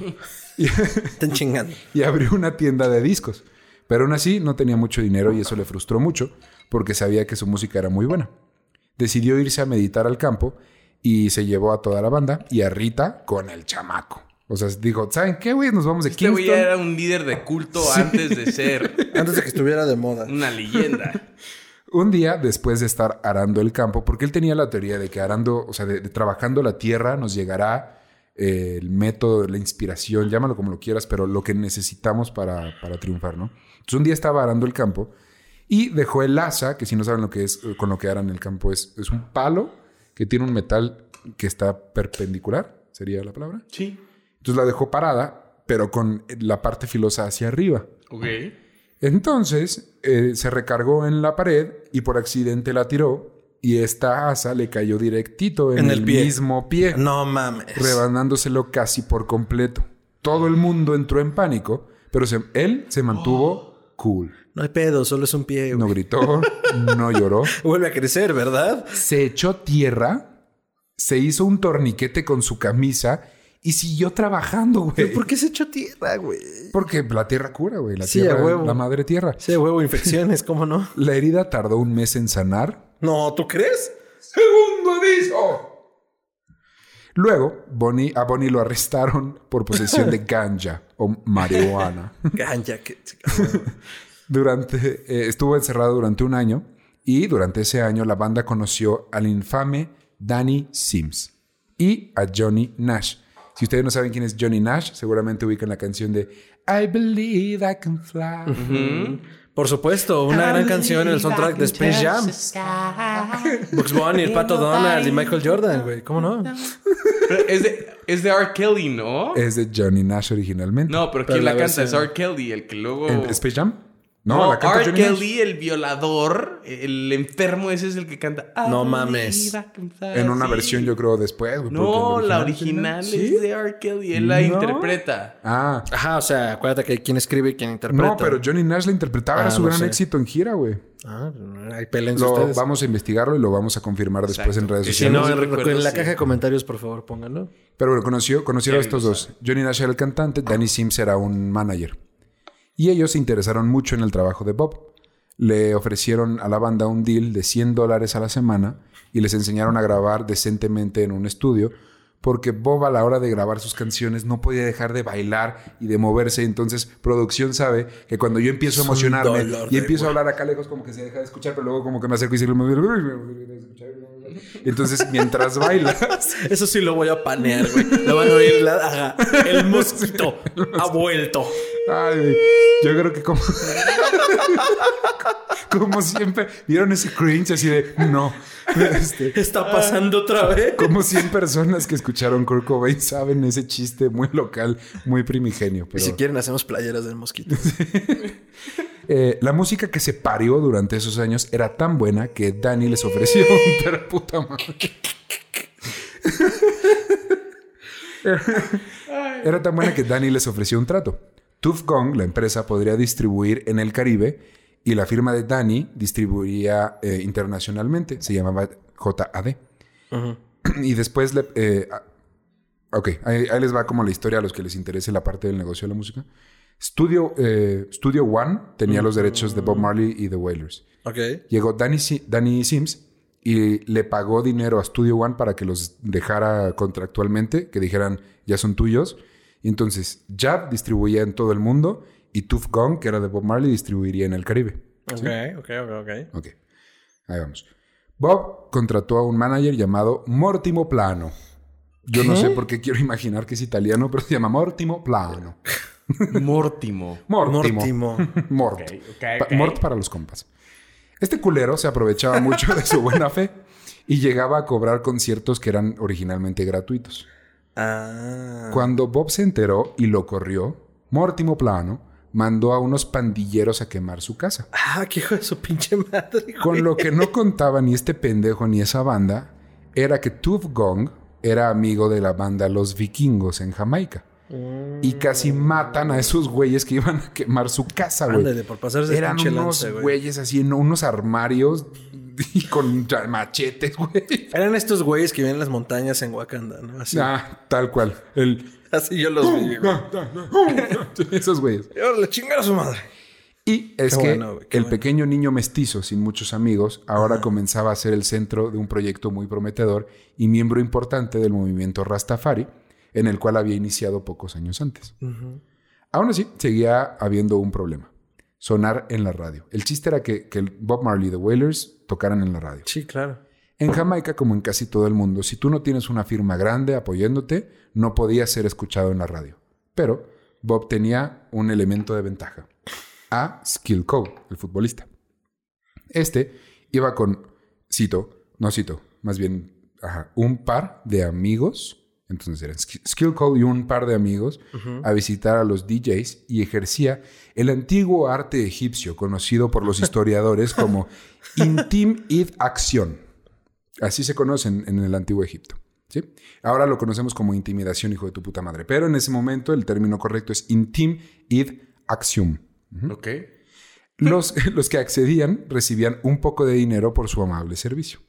[laughs] Están chingando. y abrió una tienda de discos. Pero aún así no tenía mucho dinero y eso le frustró mucho porque sabía que su música era muy buena. Decidió irse a meditar al campo y se llevó a toda la banda y a Rita con el chamaco. O sea, dijo, ¿saben qué, güey? Nos vamos de Este güey era un líder de culto antes de ser [laughs] Antes de que estuviera de moda. una leyenda. Un día después de estar arando el campo, porque él tenía la teoría de que arando, o sea, de, de trabajando la tierra nos llegará eh, el método, la inspiración, llámalo como lo quieras, pero lo que necesitamos para, para triunfar, ¿no? Entonces un día estaba arando el campo y dejó el asa, que si no saben lo que es, eh, con lo que aran el campo, es, es un palo que tiene un metal que está perpendicular, sería la palabra. Sí. Entonces la dejó parada, pero con la parte filosa hacia arriba. Ok. Entonces eh, se recargó en la pared y por accidente la tiró y esta asa le cayó directito en, En el, el pie. mismo pie, No mames. rebanándoselo casi por completo. Todo el mundo entró en pánico, pero se- él se mantuvo cool. No hay pedo, solo es un pie. No gritó, [laughs] no lloró. Vuelve a crecer, ¿verdad? Se echó tierra, se hizo un torniquete con su camisa y siguió trabajando, güey. ¿Pero por qué se echó tierra, güey? Porque la tierra cura, güey. La Sí, tierra, huevo. la madre tierra. Sí, huevo, infecciones, ¿cómo no? La herida tardó un mes en sanar No, ¿tú crees? ¡Segundo aviso! Luego, Bonnie, a Bonnie lo arrestaron por posesión de [laughs] ganja o marihuana. Ganja, que... [laughs] Durante, eh, estuvo encerrado durante un año y durante ese año la banda conoció al infame Danny Sims y a Johnny Nash. Si ustedes no saben quién es Johnny Nash, seguramente ubican la canción de I Believe I Can Fly. Por supuesto, una gran canción en el soundtrack de Space Jam. Bugs Bunny, el Pato Donald y Michael Jordan, güey. ¿Cómo no? Pero es de, es de R. Kelly, ¿no? Es de Johnny Nash originalmente. No, pero Pero ¿quién la la canta? versión- Es R. Kelly, el que luego... ¿En Space Jam? No, No, la canta R. Johnny Nash. Kelly, el violador, el enfermo ese es el que canta. I No mames. En una Sí. versión, yo creo, después. No, la original es de R. Kelly. Él la interpreta. Ah, Ajá, o sea, acuérdate que quien escribe y quien interpreta. no, pero Johnny Nash la interpretaba, era Ah, su no gran sé. éxito en gira, güey. Ah, hay Lo- ustedes. Vamos a investigarlo y lo vamos a confirmar después en redes Y Si sociales. no, en, recuerdo, en la sí. caja de comentarios, por favor, pónganlo. Pero bueno, conoció, conocieron a estos dos. Johnny Nash era el cantante, Danny Sims era un manager. Y ellos se interesaron mucho en el trabajo de Bob. Le ofrecieron a la banda un deal de 100 dólares a la semana y les enseñaron a grabar decentemente en un estudio porque Bob a la hora de grabar sus canciones no podía dejar de bailar y de moverse. Entonces, producción sabe que cuando yo empiezo a emocionarme y empiezo a hablar acá lejos como que se deja de escuchar, pero luego como que me acerco y se Entonces, mientras bailas... [laughs] Eso sí lo voy a panear, güey. Lo van a oír. la- ajá. El [laughs] mosquito ha vuelto. Ay, güey. yo creo que como... [laughs] como siempre, vieron ese cringe así de, no. Este, Está pasando otra vez. como 100 personas que escucharon Kurt Cobain saben ese chiste muy local, muy primigenio. Y Pero, si quieren, hacemos playeras del mosquito. Eh, la música que se parió durante esos años era tan buena que Danny les ofreció un [laughs] pero puta madre. Era tan buena que Danny les ofreció un trato. Tuff Gong, la empresa, podría distribuir en el Caribe y la firma de Danny distribuiría eh, internacionalmente. Se llamaba JAD. [clears throat] Y después le... Eh, ok, ahí, les va como la historia a los que les interese la parte del negocio de la música. Studio, eh, Studio One tenía los derechos de Bob Marley y The Wailers. Okay. Llegó Danny, Danny Sims y le pagó dinero a Studio One para que los dejara contractualmente, que dijeran ya son tuyos. Y entonces Jab distribuía en todo el mundo y Tuff Gong, que era de Bob Marley, distribuiría en el Caribe. Ok, ok, ok, ok. Ahí vamos. Bob contrató a un manager llamado Mortimo Plano. Yo no sé por qué quiero imaginar que es italiano, pero se llama Mortimo Plano. [laughs] Mortimo. Mortimo. Mort. Mort para los compas. Este culero se aprovechaba mucho de su buena fe y llegaba a cobrar conciertos que eran originalmente gratuitos. Ah. Cuando Bob se enteró y lo corrió, Mortimo Plano mandó a unos pandilleros a quemar su casa. Ah, qué hijo de su pinche madre. Con lo que no contaba ni este pendejo ni esa banda era que Tuff Gong era amigo de la banda Los Vikingos en Jamaica. Y casi matan a esos güeyes que iban a quemar su casa, güey. por pasarse Eran unos güeyes así en unos armarios [laughs] y con machetes, güey. Eran estos güeyes que viven en las montañas en Wakanda, ¿no? Así. Ah, tal cual. El... [laughs] Así yo los vi. [laughs] Esos güeyes. Y ahora le chingar a su madre. Y es que el pequeño niño mestizo sin muchos amigos ahora comenzaba a ser el centro de un proyecto muy prometedor y miembro importante del movimiento Rastafari, en el cual había iniciado pocos años antes. Aún así, seguía habiendo un problema. Sonar en la radio. El chiste era que, que Bob Marley y The Wailers tocaran en la radio. Sí, claro. En Jamaica, como en casi todo el mundo, si tú no tienes una firma grande apoyándote, no podías ser escuchado en la radio. Pero Bob tenía un elemento de ventaja. A Skill Code, el futbolista. Este iba con, cito, no cito, más bien, un par de amigos entonces eran Skill Code y un par de amigos a visitar a los DJs y ejercía el antiguo arte egipcio conocido por los [laughs] historiadores como [laughs] Intim id Acción. Así se conocen en el antiguo Egipto. ¿sí? Ahora lo conocemos como intimidación, hijo de tu puta madre. Pero en ese momento el término correcto es Intim id Acción. Ok. Los, [laughs] los que accedían recibían un poco de dinero por su amable servicio.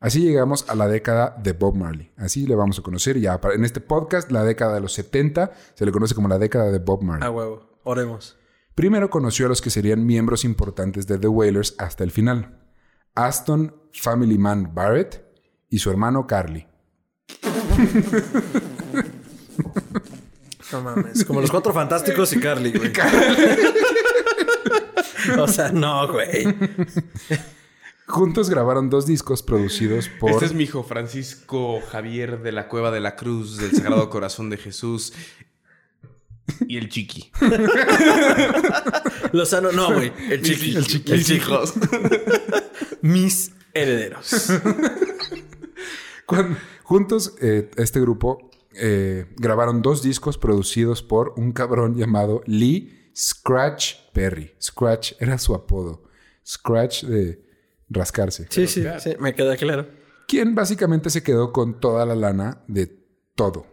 Así llegamos a la década de Bob Marley. Así le vamos a conocer ya. En este podcast, la década de los 70 se le conoce como la década de Bob Marley. Ah, huevo. Oremos. Primero conoció a los que serían miembros importantes de The Wailers hasta el final. Aston Family Man Barrett y su hermano Carly. No mames. Como los cuatro fantásticos y Carly, güey. [laughs] o sea, no, güey. Juntos grabaron dos discos producidos por. Este es mi hijo Francisco Javier de la Cueva de la Cruz del Sagrado [laughs] Corazón de Jesús. Y el chiqui. [laughs] Lozano, no, güey. El chiqui. El chiqui. El chicos. [laughs] Mis herederos. juntos, eh, este grupo eh, grabaron dos discos producidos por un cabrón llamado Lee Scratch Perry. Scratch era su apodo. Scratch de rascarse. Sí, sí, sí, me queda claro. Quien básicamente se quedó con toda la lana de todo.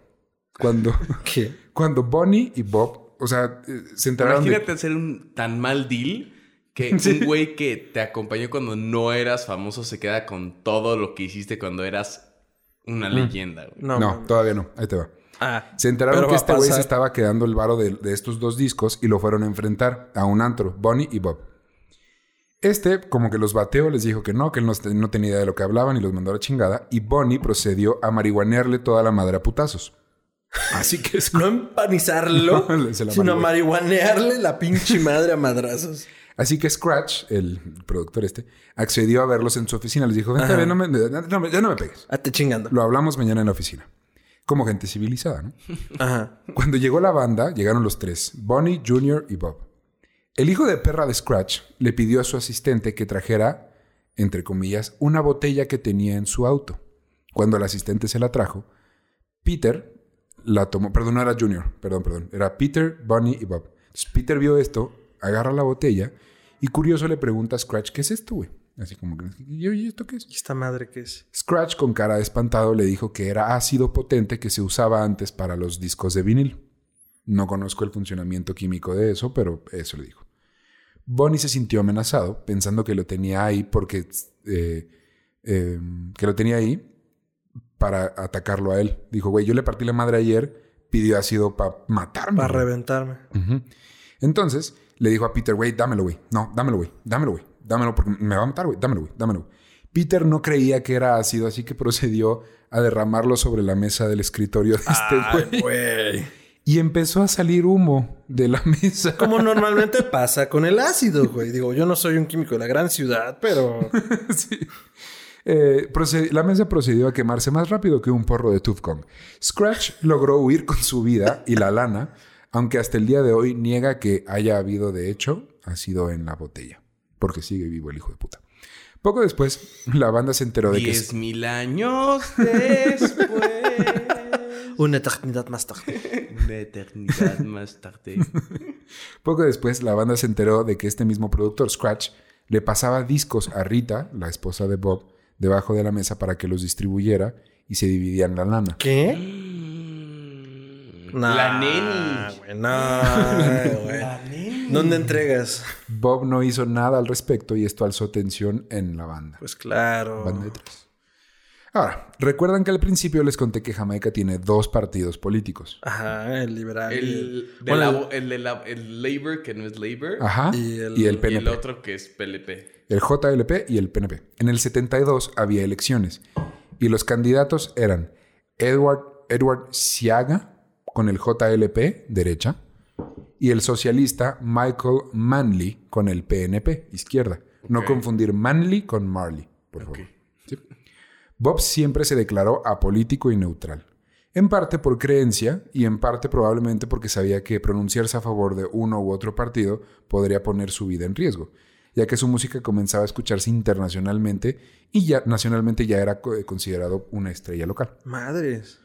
Cuando, [laughs] ¿Qué? cuando Bonnie y Bob, o sea, eh, se enteraron. Imagínate hacer un tan mal deal que [laughs] un güey que te acompañó cuando no eras famoso se queda con todo lo que hiciste cuando eras una leyenda. No, todavía no. Ahí te va. Ah, se enteraron que este güey se estaba quedando el varo de, de, estos dos discos y lo fueron a enfrentar a un antro, Bonnie y Bob. Este, como que los bateó, les dijo que no, que él no, tenía idea de lo que hablaban y los mandó a la chingada. Y Bonnie procedió a marihuanearle toda la madre a putazos. Así que es... no empanizarlo, [laughs] sino a marihuanearle la pinche madre a madrazos. Así que Scratch, el productor este, accedió a verlos en su oficina. Les dijo, vente, no me, ya no me pegues. Ah, te chingando. Lo hablamos mañana en la oficina. Como gente civilizada, ¿no? Ajá. Cuando llegó la banda, llegaron los tres. Bonnie, Junior y Bob. El hijo de perra de Scratch le pidió a su asistente que trajera, entre comillas, una botella que tenía en su auto. Cuando el asistente se la trajo, Peter la tomó, perdón, no era Junior, perdón, perdón, era Peter, Bunny y Bob. Entonces Peter vio esto, agarra la botella y curioso le pregunta a Scratch, ¿qué es esto, güey? Así como que, ¿y esto qué es? ¿Y esta madre qué es? Scratch, con cara de espantado, le dijo que era ácido potente que se usaba antes para los discos de vinil. No conozco el funcionamiento químico de eso, pero eso le dijo. Bonnie se sintió amenazado, pensando que lo tenía ahí porque... Eh, eh, que lo tenía ahí para atacarlo a él. Dijo, güey, yo le partí la madre ayer, pidió ácido para matarme. Para reventarme. Entonces le dijo a Peter, güey, dámelo, güey. No, dámelo, güey. Dámelo, güey. Dámelo porque me va a matar, güey. Dámelo, güey. Dámelo. Peter no creía que era ácido, así que procedió a derramarlo sobre la mesa del escritorio de este güey. Y empezó a salir humo de la [laughs] mesa. Como normalmente pasa con el ácido, güey. Digo, yo no soy un químico de la gran ciudad, pero... [laughs] sí. Eh, la mesa procedió a quemarse más rápido que un porro de Tufcon. Scratch logró huir con su vida y la lana, aunque hasta el día de hoy niega que haya habido, de hecho, ha sido en la botella. Porque sigue vivo el hijo de puta. Poco después, la banda se enteró de que... Diez mil años después. [laughs] Una eternidad más tarde. Una eternidad más tarde. [laughs] Poco después, la banda se enteró de que este mismo productor, Scratch, le pasaba discos a Rita, la esposa de Bob, debajo de la mesa para que los distribuyera y se dividían la lana. ¿Qué? [gasps] [gasps] la neni. [laughs] la neni. ¿Dónde entregas? Bob no hizo nada al respecto y esto alzó tensión en la banda. Pues claro. Banda de tres. Ahora, recuerdan que al principio les conté que Jamaica tiene dos partidos políticos. Ajá, el liberal. El, el, Labor, que no es Labor. Ajá. Y el, y el PNP. Y el otro que es PLP. El JLP y el PNP. En el 72 había elecciones. Y los candidatos eran Edward, Edward Siaga con el JLP, derecha. Y el socialista Michael Manley con el PNP, izquierda. No confundir Manley con Marley, por favor. Bob siempre se declaró apolítico y neutral. En parte por creencia y en parte probablemente porque sabía que pronunciarse a favor de uno u otro partido podría poner su vida en riesgo, ya que su música comenzaba a escucharse internacionalmente y ya nacionalmente ya era considerado una estrella local. Madres.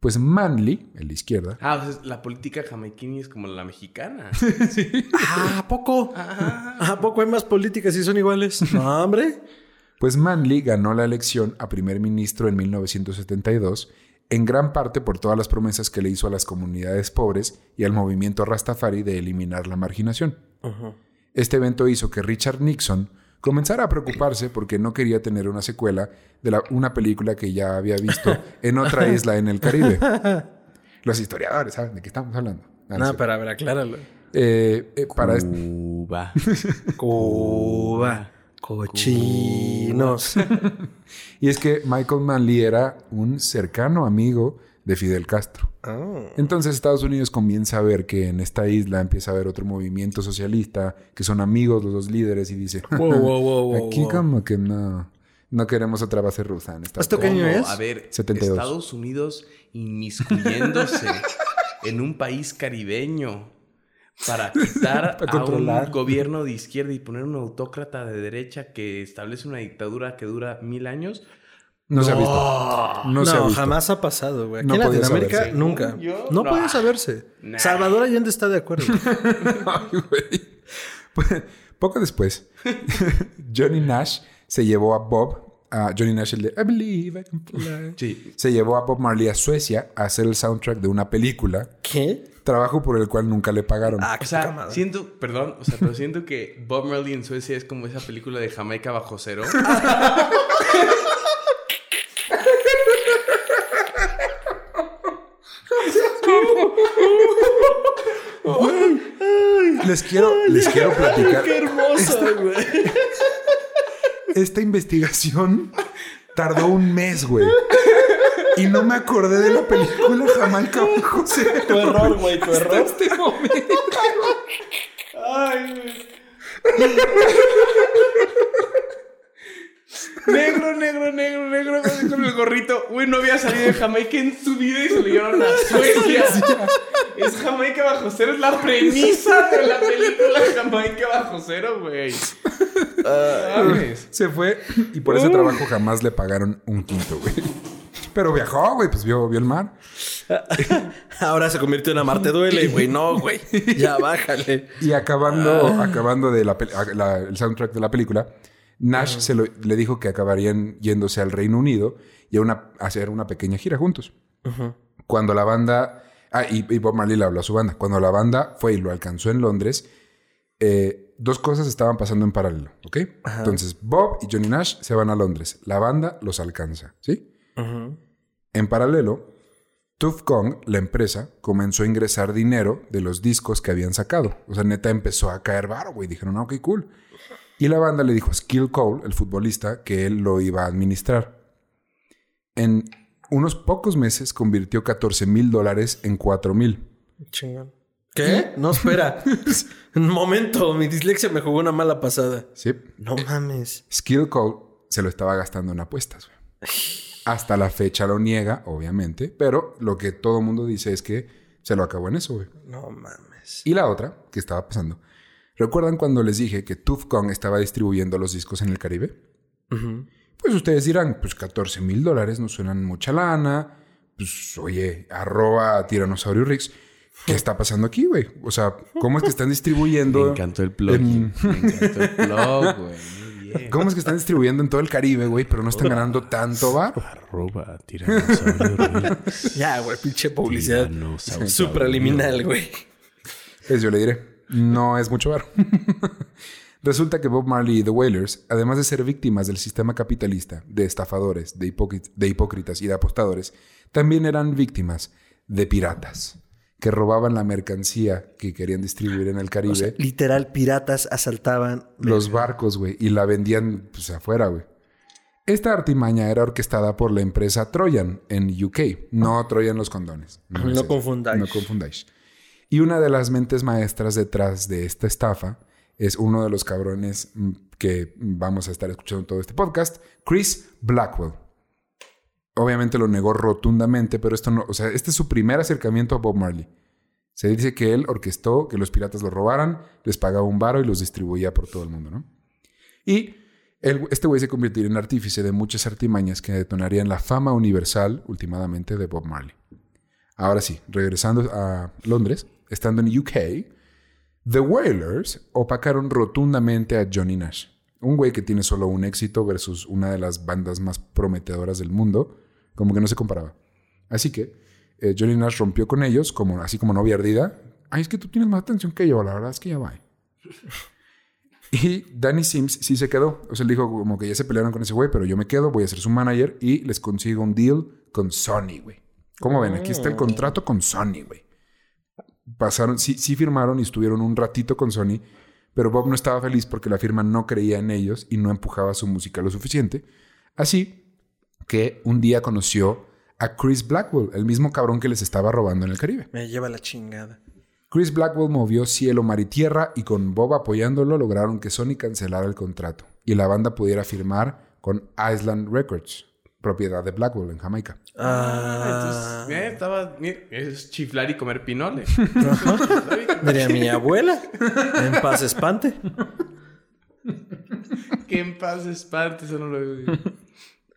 Pues Manly, el de izquierda. Ah, pues la política jamaiquini es como la mexicana. [laughs] sí. Ah, ¿a poco? Ah. ¿A poco hay más políticas y son iguales? No, hombre. Pues Manley ganó la elección a primer ministro en 1972, en gran parte por todas las promesas que le hizo a las comunidades pobres y al movimiento Rastafari de eliminar la marginación. Este evento hizo que Richard Nixon comenzara a preocuparse porque no quería tener una secuela de una película que ya había visto en otra [laughs] isla en el Caribe. Los historiadores saben de qué estamos hablando. Ah, no, pero a ver, acláralo. Eh, eh, para Cuba. [laughs] Cuba. Cochinos. [laughs] y es que Michael Manley era un cercano amigo de Fidel Castro. Ah. Entonces Estados Unidos comienza a ver que en esta isla empieza a haber otro movimiento socialista, que son amigos los dos líderes, y dice, [laughs] aquí como que no, no queremos otra base rusa en esta ¿Esto qué año es? A ver, Estados Unidos inmiscuyéndose [laughs] en un país caribeño para quitar [laughs] a un gobierno de izquierda y poner un autócrata de derecha que establece una dictadura que dura mil años. No, se ha visto. No, se ha visto. jamás ha pasado, güey. Aquí en Latinoamérica, nunca. no, puede saberse. Salvador Allende está de acuerdo. [laughs] Pues, poco después, [laughs] Johnny Nash se llevó a Bob a Johnny Nash, el de I Believe I Can Fly. Sí. Se llevó a Bob Marley a Suecia a hacer el soundtrack de una película. ¿Qué? Trabajo por el cual nunca le pagaron. Ah, o sea, siento, perdón, o sea, pero siento que Bob Marley en Suecia es como esa película de Jamaica bajo cero. [laughs] les quiero, les quiero platicar. Qué hermosa, güey esta investigación tardó un mes, güey. Y no me acordé de la película Jamaica José. Tu error, güey, tu error. este momento. Ay, güey. Negro, negro, negro, negro, con el gorrito. Güey, no había salido de Jamaica en su vida y se lo llevaron a Suecia. Es Jamaica bajo cero, es la premisa de la película Jamaica bajo cero, güey. se fue y por ese trabajo jamás le pagaron un quinto, güey. Pero viajó, güey, pues vio, vio el mar. Ahora se convirtió en Amarte duele, güey. No, güey. Ya bájale. Y acabando, ah. acabando de la, el soundtrack de la película, Nash se le dijo que acabarían yéndose al Reino Unido y a, una, hacer una pequeña gira juntos. Cuando la banda Ah, y, Bob Marley le habló a su banda. Cuando la banda fue y lo alcanzó en Londres, eh, dos cosas estaban pasando en paralelo, ¿ok? Entonces, Bob y Johnny Nash se van a Londres. La banda los alcanza, ¿sí? En paralelo, Tooth Kong, la empresa, comenzó a ingresar dinero de los discos que habían sacado. O sea, neta empezó a caer barro, güey. Dijeron, ah, ok, cool. Y la banda le dijo a Skill Cole, el futbolista, que él lo iba a administrar. En unos pocos meses convirtió 14 mil dólares en 4 mil. Chingón. ¿Qué? No, espera. [laughs] Un momento, mi dislexia me jugó una mala pasada. Sí. No mames. Skill Cole se lo estaba gastando en apuestas, güey. Hasta la fecha lo niega, obviamente, pero lo que todo el mundo dice es que se lo acabó en eso, güey. No mames. Y la otra que estaba pasando. ¿Recuerdan cuando les dije que Tooth Kong estaba distribuyendo los discos en el Caribe? Pues ustedes dirán, pues 14 mil dólares no suenan mucha lana. Pues oye, arroba Tiranosaurio Rix. ¿Qué está pasando aquí, güey? O sea, ¿cómo es que están distribuyendo? [laughs] Me encantó el plug. Me encantó el plug, güey. ¿Cómo es que están distribuyendo en todo el Caribe, güey, pero no están ganando tanto bar? Arroba [laughs] Ya, güey, pinche publicidad supraliminal, güey. Pues yo le diré, no es mucho bar. [laughs] Resulta que Bob Marley y The Wailers, además de ser víctimas del sistema capitalista, de estafadores, de, de hipócritas y de apostadores, también eran víctimas de piratas que robaban la mercancía que querían distribuir en el Caribe. literal, piratas asaltaban los barcos, güey, y la vendían pues afuera, güey. Esta artimaña era orquestada por la empresa Troyan en UK, no Troyan los condones. No, confundáis. No confundáis. Y una de las mentes maestras detrás de esta estafa es uno de los cabrones mm, que vamos a estar escuchando todo este podcast, Chris Blackwell. Obviamente lo negó rotundamente, pero esto no, o sea, este es su primer acercamiento a Bob Marley. Se dice que él orquestó que los piratas lo robaran, les pagaba un varo y los distribuía por todo el mundo, ¿no? Y este güey se convirtió en artífice de muchas artimañas que detonarían la fama universal, últimamente, de Bob Marley. Ahora sí, regresando a Londres, estando en UK, The Wailers opacaron rotundamente a Johnny Nash, un güey que tiene solo un éxito versus una de las bandas más prometedoras del mundo, como que no se comparaba. Así que eh, Johnny Nash rompió con ellos, como, así como novia ardida. Ay, es que tú tienes más atención que yo, la verdad es que ya va. [laughs] Y Danny Sims sí se quedó. O sea, él dijo como que ya se pelearon con ese güey, pero yo me quedo, voy a ser su manager y les consigo un deal con Sony, güey. ¿Cómo ven? Aquí está el contrato con Sony, güey. Pasaron, sí, sí firmaron y estuvieron un ratito con Sony, pero Bob no estaba feliz porque la firma no creía en ellos y no empujaba su música lo suficiente. Así que un día conoció a Chris Blackwell, el mismo cabrón que les estaba robando en el Caribe. Me lleva la chingada. Chris Blackwell movió cielo, mar y tierra y con Bob apoyándolo lograron que Sony cancelara el contrato y la banda pudiera firmar con Island Records, propiedad de Blackwell en Jamaica. Ah, entonces, eh, estaba, es chiflar y comer pinoles. [laughs] Mira, mi abuela, en paz espante. [laughs] que en paz espante, eso no lo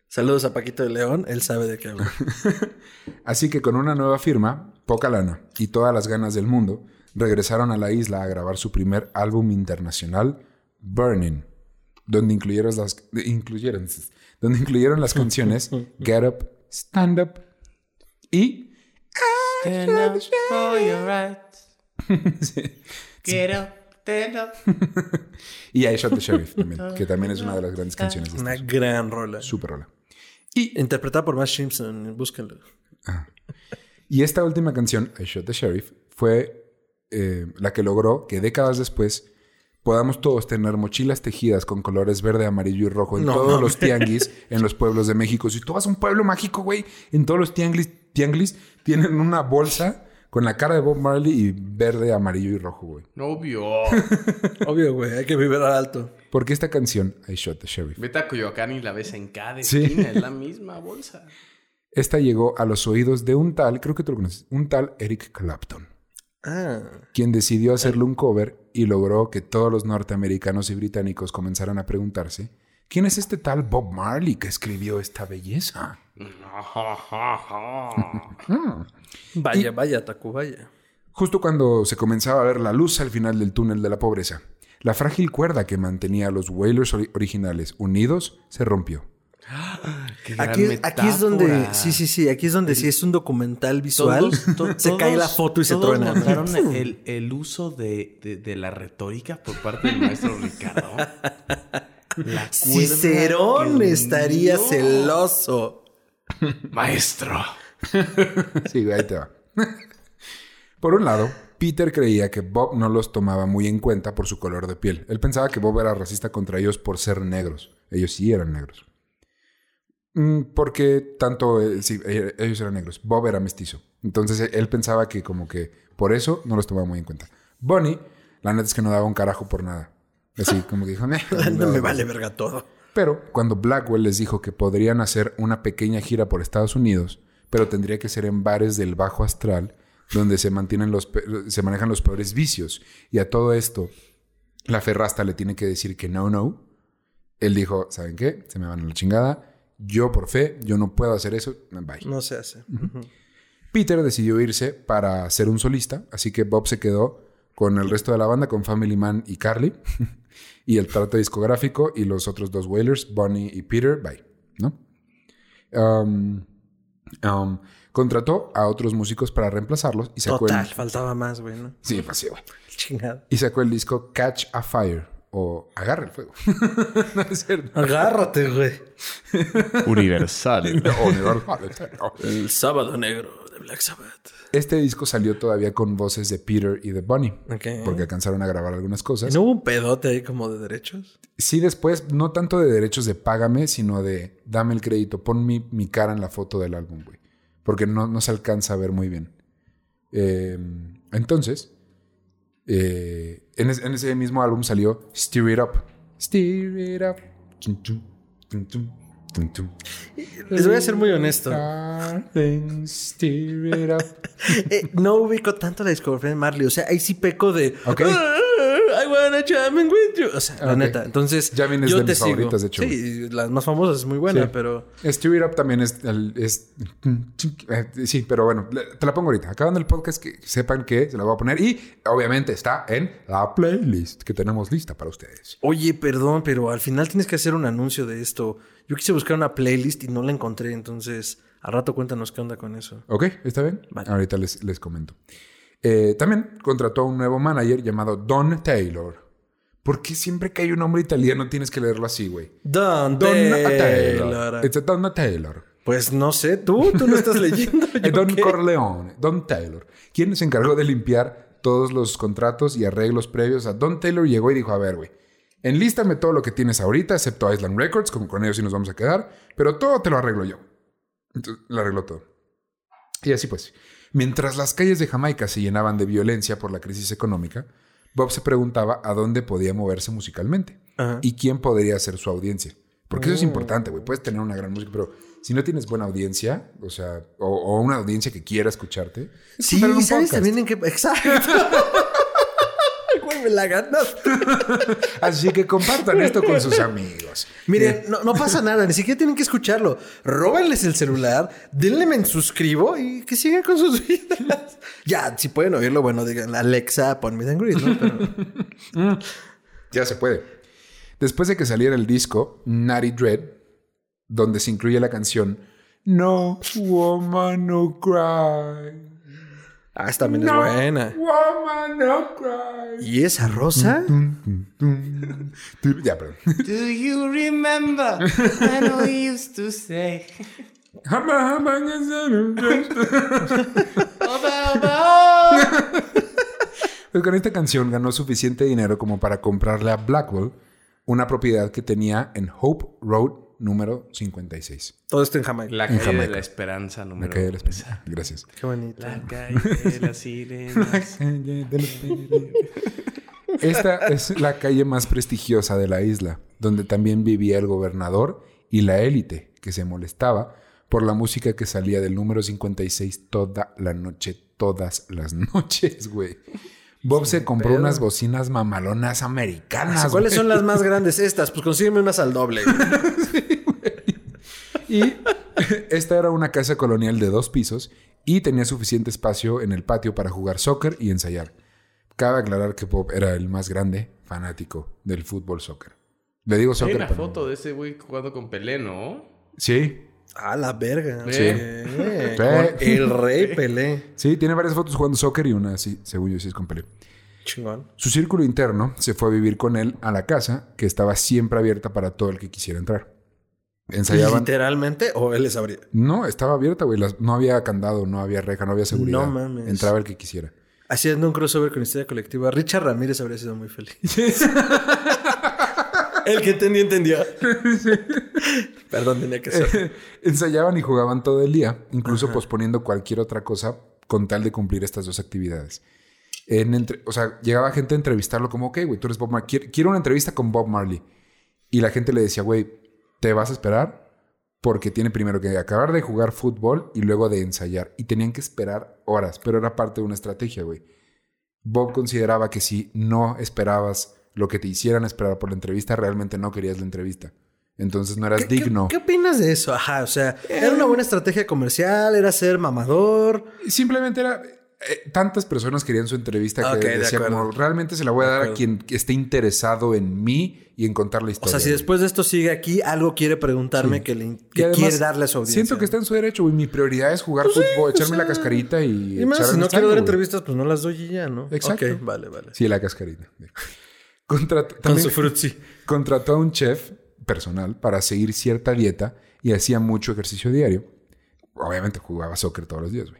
Saludos a Paquito de León, él sabe de qué hablo. [laughs] Así que con una nueva firma, poca lana y todas las ganas del mundo, regresaron a la isla a grabar su primer álbum internacional, Burning, donde incluyeron las, incluyeron, donde incluyeron las [laughs] canciones Get Up, Stand Up y Stand Up for your rights. [laughs] Get Up. [laughs] y I Shot the Sheriff también, que también es una de las grandes canciones. De una gran rola. Super rola. Y interpretada por Matt Simpson, búsquenlo. Ah. Y esta última canción, I Shot the Sheriff, fue eh, la que logró que décadas después podamos todos tener mochilas tejidas con colores verde, amarillo y rojo en todos los tianguis en los pueblos de México. Si tú vas a un pueblo mágico, güey, en todos los tianguis, tianguis tienen una bolsa con la cara de Bob Marley y verde, amarillo y rojo, güey. Obvio. [laughs] Obvio, güey. Hay que vivir al alto. Porque esta canción, I Shot the Sheriff. Vete a Coyoacán y la ves en cada esquina. Es la misma bolsa. Esta llegó a los oídos de un tal, creo que tú lo conoces, un tal Eric Clapton. Ah. Quien decidió hacerle un cover y logró que todos los norteamericanos y británicos comenzaran a preguntarse ¿Quién es este tal Bob Marley que escribió esta belleza? [laughs] vaya, vaya, vaya. Justo cuando se comenzaba a ver la luz al final del túnel de la pobreza, la frágil cuerda que mantenía a los Whalers originales unidos se rompió. [gasps] [gasps] aquí, aquí es donde, sí, sí, sí, aquí es donde si es un documental visual, se cae la foto y se truena. notaron [laughs] el, el, uso de, de, la retórica por parte del maestro Ricardo? La Cicerón estaría celoso. Maestro. sí, ahí te va. Por un lado, Peter creía que Bob no los tomaba muy en cuenta por su color de piel. Él pensaba que Bob era racista contra ellos por ser negros. Ellos sí eran negros. Mm, porque tanto, eh, sí, eh, ellos eran negros. Bob era mestizo. Entonces él pensaba que como que por eso no los tomaba muy en cuenta. Bonnie, la neta es que no daba un carajo por nada. Así [laughs] como que dijo, no me vale verga todo. Pero cuando Blackwell les dijo que podrían hacer una pequeña gira por Estados Unidos, pero tendría que ser en bares del bajo astral, donde se mantienen los se manejan los peores vicios. Y a todo esto, la ferrasta le tiene que decir que no, no. Él dijo, ¿saben qué? Se me van a la chingada. Yo por fe, yo no puedo hacer eso. Bye. No se hace. Peter decidió irse para ser un solista, así que Bob se quedó con el resto de la banda, con Family Man y Carly, [laughs] y el trato discográfico y los otros dos Whalers, Bonnie y Peter, bye, ¿no? Um, um, contrató a otros músicos para reemplazarlos y sacó Total, faltaba más, güey, ¿no? Sí, pues güey. Chingado. Y sacó el disco Catch a Fire o Agarra el fuego. [laughs] no es cierto. Agárrate, güey. Universal. [laughs] el sábado negro de Black Sabbath. Este disco salió todavía con voces de Peter y de Bunny. Porque alcanzaron a grabar algunas cosas. ¿No hubo un pedote ahí como de derechos? Sí, después, no tanto de derechos de págame, sino de dame el crédito, pon mi, mi cara en la foto del álbum, güey. Porque no, no, se alcanza a ver muy bien. Em, entonces, eh, en, ese mismo álbum salió Steer It Up. Steer It Up. Les voy a ser muy honesto. [laughs] Eh, no ubico tanto la discografía de Marley. O sea, ahí sí peco de. Ah, I wanna jamming with you. O sea, la neta. Entonces, Jamming es yo de te mis favoritas, de hecho. Sí, las más famosas es muy buena, pero. Steer It Up también es, es, eh, Sí, pero bueno, te la pongo ahorita. Acabando el podcast, que sepan que se la voy a poner. Y obviamente está en la playlist que tenemos lista para ustedes. Oye, perdón, pero al final tienes que hacer un anuncio de esto. Yo quise buscar una playlist y no la encontré, entonces al rato cuéntanos qué onda con eso. Ok, ¿está bien? Ahorita les, les comento. Eh, también contrató a un nuevo manager llamado Don Taylor. ¿Por qué siempre que hay un nombre italiano tienes que leerlo así, güey? Don, Don Taylor. It's Don Taylor. Pues no sé, tú, tú lo estás leyendo. [laughs] Don Corleone, Don Taylor. ¿Quién se encargó de limpiar todos los contratos y arreglos previos a Don Taylor? Llegó y dijo, a ver, güey, enlístame todo lo que tienes ahorita, excepto Island Records, como con ellos sí nos vamos a quedar, pero todo te lo arreglo yo. Entonces, lo arregló todo. Y así pues. Mientras las calles de Jamaica se llenaban de violencia por la crisis económica, Bob se preguntaba a dónde podía moverse musicalmente y quién podría ser su audiencia. Porque eso es oh. importante, güey. Puedes tener una gran música, pero si no tienes buena audiencia, o sea, o, una audiencia que quiera escucharte, sí, ¿sabes también en qué? Exacto. [laughs] me la. [laughs] Así que compartan esto con sus amigos. Miren, no, pasa nada, ni siquiera tienen que escucharlo. Róbenles el celular, denle me suscribo y que sigan con sus vidas. ya, si pueden oírlo, bueno, digan, Alexa, pon and Greet, ¿no? [laughs] ya se puede. Después de que saliera el disco, Natty Dread, donde se incluye la canción No Woman No Cry. Ah, esta también es buena. Woman, no cry. ¿Y esa rosa? ya, perdón. [laughs] Do you remember when we used to say... pues con esta canción ganó suficiente dinero como para comprarle a Blackwell una propiedad que tenía en Hope Road número 56. Todo esto en Jamaica. La calle de la esperanza número... La calle de la esperanza. Gracias. Qué bonito. La calle de las sirenas. [laughs] la calle de las Esta es la calle más prestigiosa de la isla, donde también vivía el gobernador y la élite, que se molestaba por la música que salía del número 56 toda la noche, todas las noches, güey. Bob se compró unas bocinas mamalonas americanas. ¿Cuáles son las más grandes? Estas. Pues consígueme unas al doble. [laughs] y [laughs] esta era una casa colonial de dos pisos y tenía suficiente espacio en el patio para jugar soccer y ensayar. Cabe aclarar que Bob era el más grande fanático del fútbol soccer. Le digo soccer. Hay una foto de ese güey jugando con Pelé, ¿no? Sí. Ah, la verga. Sí. el rey [laughs] Pelé. Sí, tiene varias fotos jugando soccer y una así, según yo, sí es con Pelé. Chingón. Su círculo interno se fue a vivir con él a la casa, que estaba siempre abierta para todo el que quisiera entrar. Ensayaban. ¿Literalmente o él les abría? No, estaba abierta, güey. No había candado, no había reja, no había seguridad. No mames. Entraba el que quisiera. Haciendo un crossover con historia colectiva, Richard Ramírez habría sido muy feliz. [laughs] el que entendía, entendía. Perdón, tenía que ser. [laughs] Ensayaban y jugaban todo el día, incluso posponiendo cualquier otra cosa con tal de cumplir estas dos actividades. En o sea, llegaba gente a entrevistarlo como, ok, güey, tú eres Bob Marley. Quiero una entrevista con Bob Marley. Y la gente le decía, güey, te vas a esperar porque tiene primero que acabar de jugar fútbol y luego de ensayar. Y tenían que esperar horas, pero era parte de una estrategia, güey. Bob consideraba que si no esperabas lo que te hicieran esperar por la entrevista, realmente no querías la entrevista. Entonces no eras digno. ¿qué, opinas de eso? Ajá, o sea, ¿era una buena estrategia comercial? ¿Era ser mamador? Simplemente era eh, tantas personas querían su entrevista que decía como realmente se la voy a dar a quien esté interesado en mí y en contar la historia. O sea, si después de esto sigue aquí, algo quiere preguntarme que, le, quiere darle a su audiencia. Siento que está en su derecho, güey. Mi prioridad es jugar pues fútbol, echarme la cascarita y. Y más, si no quiero dar entrevistas, pues no las doy y ya, ¿no? Exacto. vale, vale. Sí, la cascarita. Contrató, Con su frutzi. Contrató a un chef personal para seguir cierta dieta y hacía mucho ejercicio diario. Obviamente jugaba soccer todos los días, güey.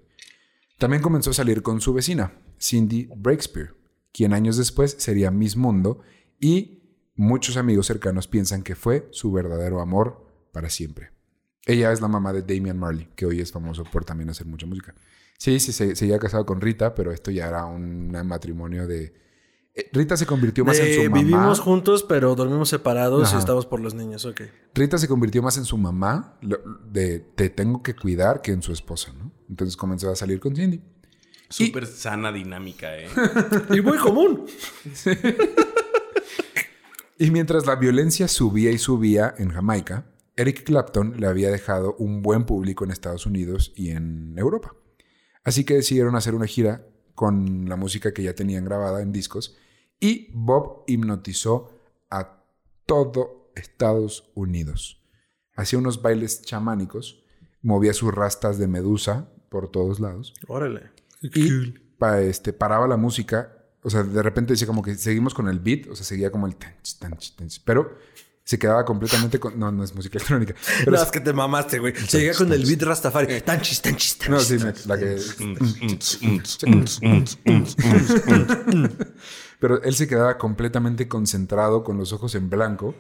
También comenzó a salir con su vecina, Cindy Breakspear, quien años después sería Miss Mundo y muchos amigos cercanos piensan que fue su verdadero amor para siempre. Ella es la mamá de Damian Marley, que hoy es famoso por también hacer mucha música. Sí, sí, se, se había casado con Rita, pero esto ya era un matrimonio de Rita se convirtió más en su mamá. Vivimos juntos, pero dormimos separados y estamos por los niños, ok. Rita se convirtió más en su mamá, de te tengo que cuidar, que en su esposa, ¿no? Entonces comenzó a salir con Cindy. Súper sana dinámica, ¿eh? [laughs] y muy común. y mientras la violencia subía y subía en Jamaica, Eric Clapton le había dejado un buen público en Estados Unidos y en Europa. Así que decidieron hacer una gira con la música que ya tenían grabada en discos y Bob hipnotizó a todo Estados Unidos. Hacía unos bailes chamánicos, movía sus rastas de medusa por todos lados. Órale. Y este, paraba la música. O sea, de repente decía como que seguimos con el beat, o sea, seguía como el pero se quedaba completamente con... No, no es música electrónica. Pero no, es que te mamaste, güey. Seguía con el beat Rastafari. Tanchis, tanchis, tanchis. No, sí, la que... Pero él se quedaba completamente concentrado con los ojos en blanco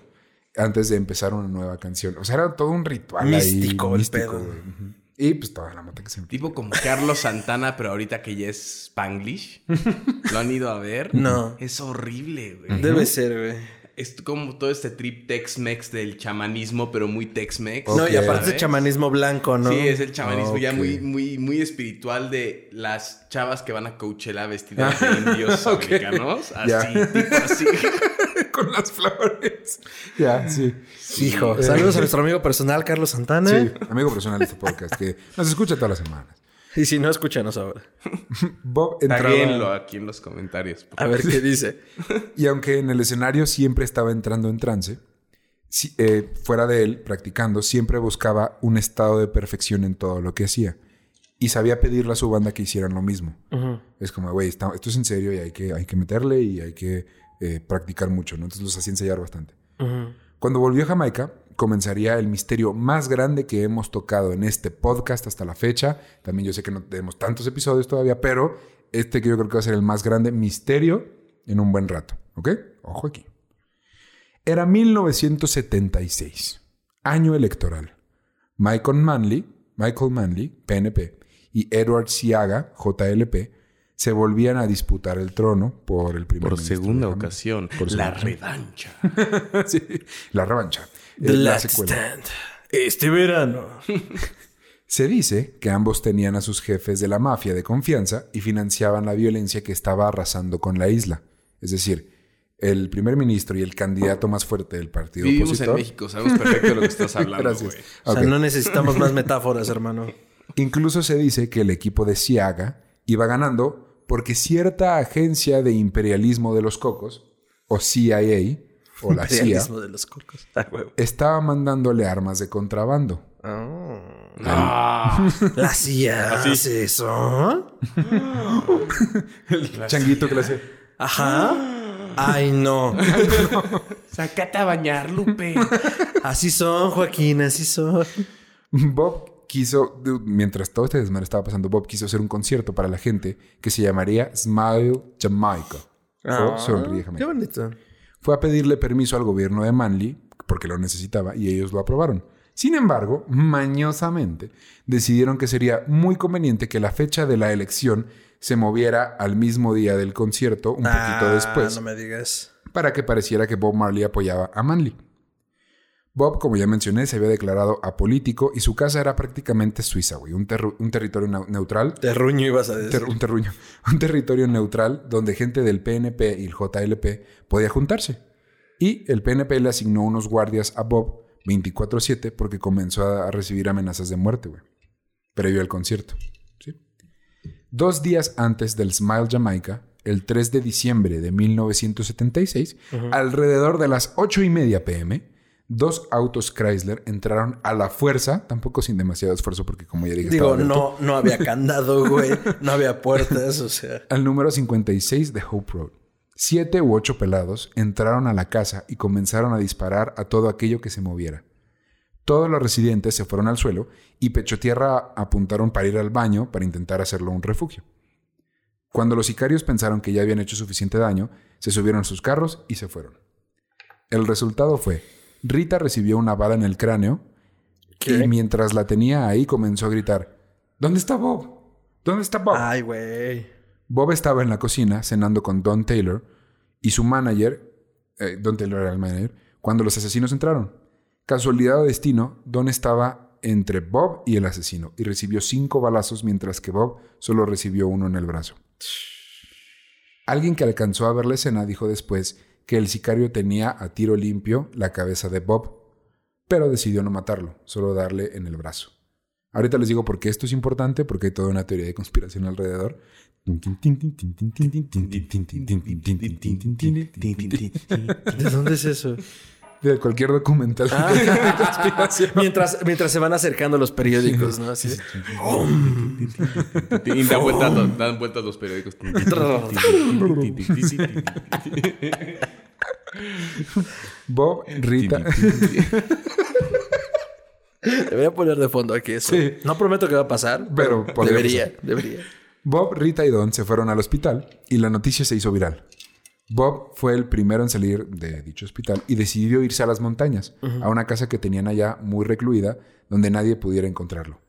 antes de empezar una nueva canción. O sea, era todo un ritual místico, ahí. Místico, güey. Y pues toda la mota que se Tipo como Carlos Santana, pero ahorita que ya es Spanglish. [laughs] ¿Lo han ido a ver? No. Es horrible, güey. Debe ser, güey es como todo este trip Tex-Mex del chamanismo, pero muy Tex-Mex. No, y aparte es chamanismo blanco, ¿no? Sí, es el chamanismo ya muy, muy, muy espiritual de las chavas que van a Coachella vestidas de indios [laughs] americanos. Así, tipo así. [laughs] Con las flores. Ya, sí. Hijo. Eh, saludos a nuestro amigo personal, Carlos Santana. Sí, amigo personal de este podcast, que nos escucha todas las semanas. Y si no, escúchanos ahora. [laughs] Bob entraba... aquí en los comentarios. A ver qué dice. [laughs] y aunque en el escenario siempre estaba entrando en trance, eh, fuera de él, practicando, siempre buscaba un estado de perfección en todo lo que hacía. Y sabía pedirle a su banda que hicieran lo mismo. Es como, güey, esto es en serio y hay que, hay que meterle y hay que eh, practicar mucho, ¿no? Entonces los hacía ensayar bastante. Cuando volvió a Jamaica, comenzaría el misterio más grande que hemos tocado en este podcast hasta la fecha. También yo sé que no tenemos tantos episodios todavía, pero este que yo creo que va a ser el más grande misterio en un buen rato. ¿Ok? Ojo aquí. Era 1976, año electoral. Michael Manley, Michael Manley, PNP, y Edward Siaga, JLP, se volvían a disputar el trono por el primer Por segunda ocasión. Por la revancha. [laughs] sí, la revancha. The Last Stand. Este verano. [laughs] Se dice que ambos tenían a sus jefes de la mafia de confianza y financiaban la violencia que estaba arrasando con la isla. Es decir, el primer ministro y el candidato más fuerte del partido Vivimos en México, sabemos perfecto de lo que estás [laughs] hablando. Gracias. O sea, no necesitamos más metáforas, hermano. [laughs] Incluso se dice que el equipo de Siaga iba ganando porque cierta agencia de imperialismo de los cocos, o CIA, o la CIA, de los cocos. [laughs] estaba mandándole armas de contrabando. Ah. ¿La CIA [laughs] hace eso? El [laughs] changuito que le hace. Ajá. Ay, no. Sácate a bañar, Lupe. Así son, Joaquín, así son. Bob quiso, mientras todo este desmadre estaba pasando, Bob quiso hacer un concierto para la gente que se llamaría Smile Jamaica. Ah, Sonríe Jamaica. Qué bonito. Fue a pedirle permiso al gobierno de Manly, porque lo necesitaba, y ellos lo aprobaron. Sin embargo, mañosamente, decidieron que sería muy conveniente que la fecha de la elección se moviera al mismo día del concierto, un poquito ah, después. No me digas. Para que pareciera que Bob Marley apoyaba a Manly. Bob, como ya mencioné, se había declarado apolítico y su casa era prácticamente Suiza, güey. Un, territorio neutral. Terruño ibas a decir. un terruño. [laughs] Un territorio neutral donde gente del PNP y el JLP podía juntarse. Y el PNP le asignó unos guardias a Bob 24-7 porque comenzó a recibir amenazas de muerte, güey. Previo al concierto. Dos días antes del Smile Jamaica, el 3 de diciembre de 1976, alrededor de las 8 y media pm, dos autos Chrysler entraron a la fuerza, tampoco sin demasiado esfuerzo, porque como ya dije, digo, no, no había [laughs] candado, güey, no había puertas, o sea. Al número 56 de Hope Road. Siete u ocho pelados entraron a la casa y comenzaron a disparar a todo aquello que se moviera. Todos los residentes se fueron al suelo y Pecho Tierra apuntaron para ir al baño para intentar hacerlo un refugio. Cuando los sicarios pensaron que ya habían hecho suficiente daño, se subieron a sus carros y se fueron. El resultado fue Rita recibió una bala en el cráneo y mientras la tenía ahí comenzó a gritar, ¿Dónde está Bob? ¿Dónde está Bob? Ay, güey. Bob estaba en la cocina cenando con Don Taylor y su manager, eh, Don Taylor era el manager, cuando los asesinos entraron. Casualidad o destino, Don estaba entre Bob y el asesino y recibió cinco balazos mientras que Bob solo recibió uno en el brazo. Alguien que alcanzó a ver la escena dijo después que el sicario tenía a tiro limpio la cabeza de Bob, pero decidió no matarlo, solo darle en el brazo. Ahorita les digo por qué esto es importante, porque hay toda una teoría de conspiración alrededor. ¿De dónde es eso? De cualquier documental [laughs] mientras, mientras se van acercando los periódicos, ¿no? Así y dan vueltas, dan vueltas los periódicos. Bob, Rita. Debería poner de fondo aquí eso. No prometo que va a pasar, pero, debería, debería. Bob, Rita y Don se fueron al hospital y la noticia se hizo viral. Bob fue el primero en salir de dicho hospital y decidió irse a las montañas, a una casa que tenían allá muy recluida, donde nadie pudiera encontrarlo.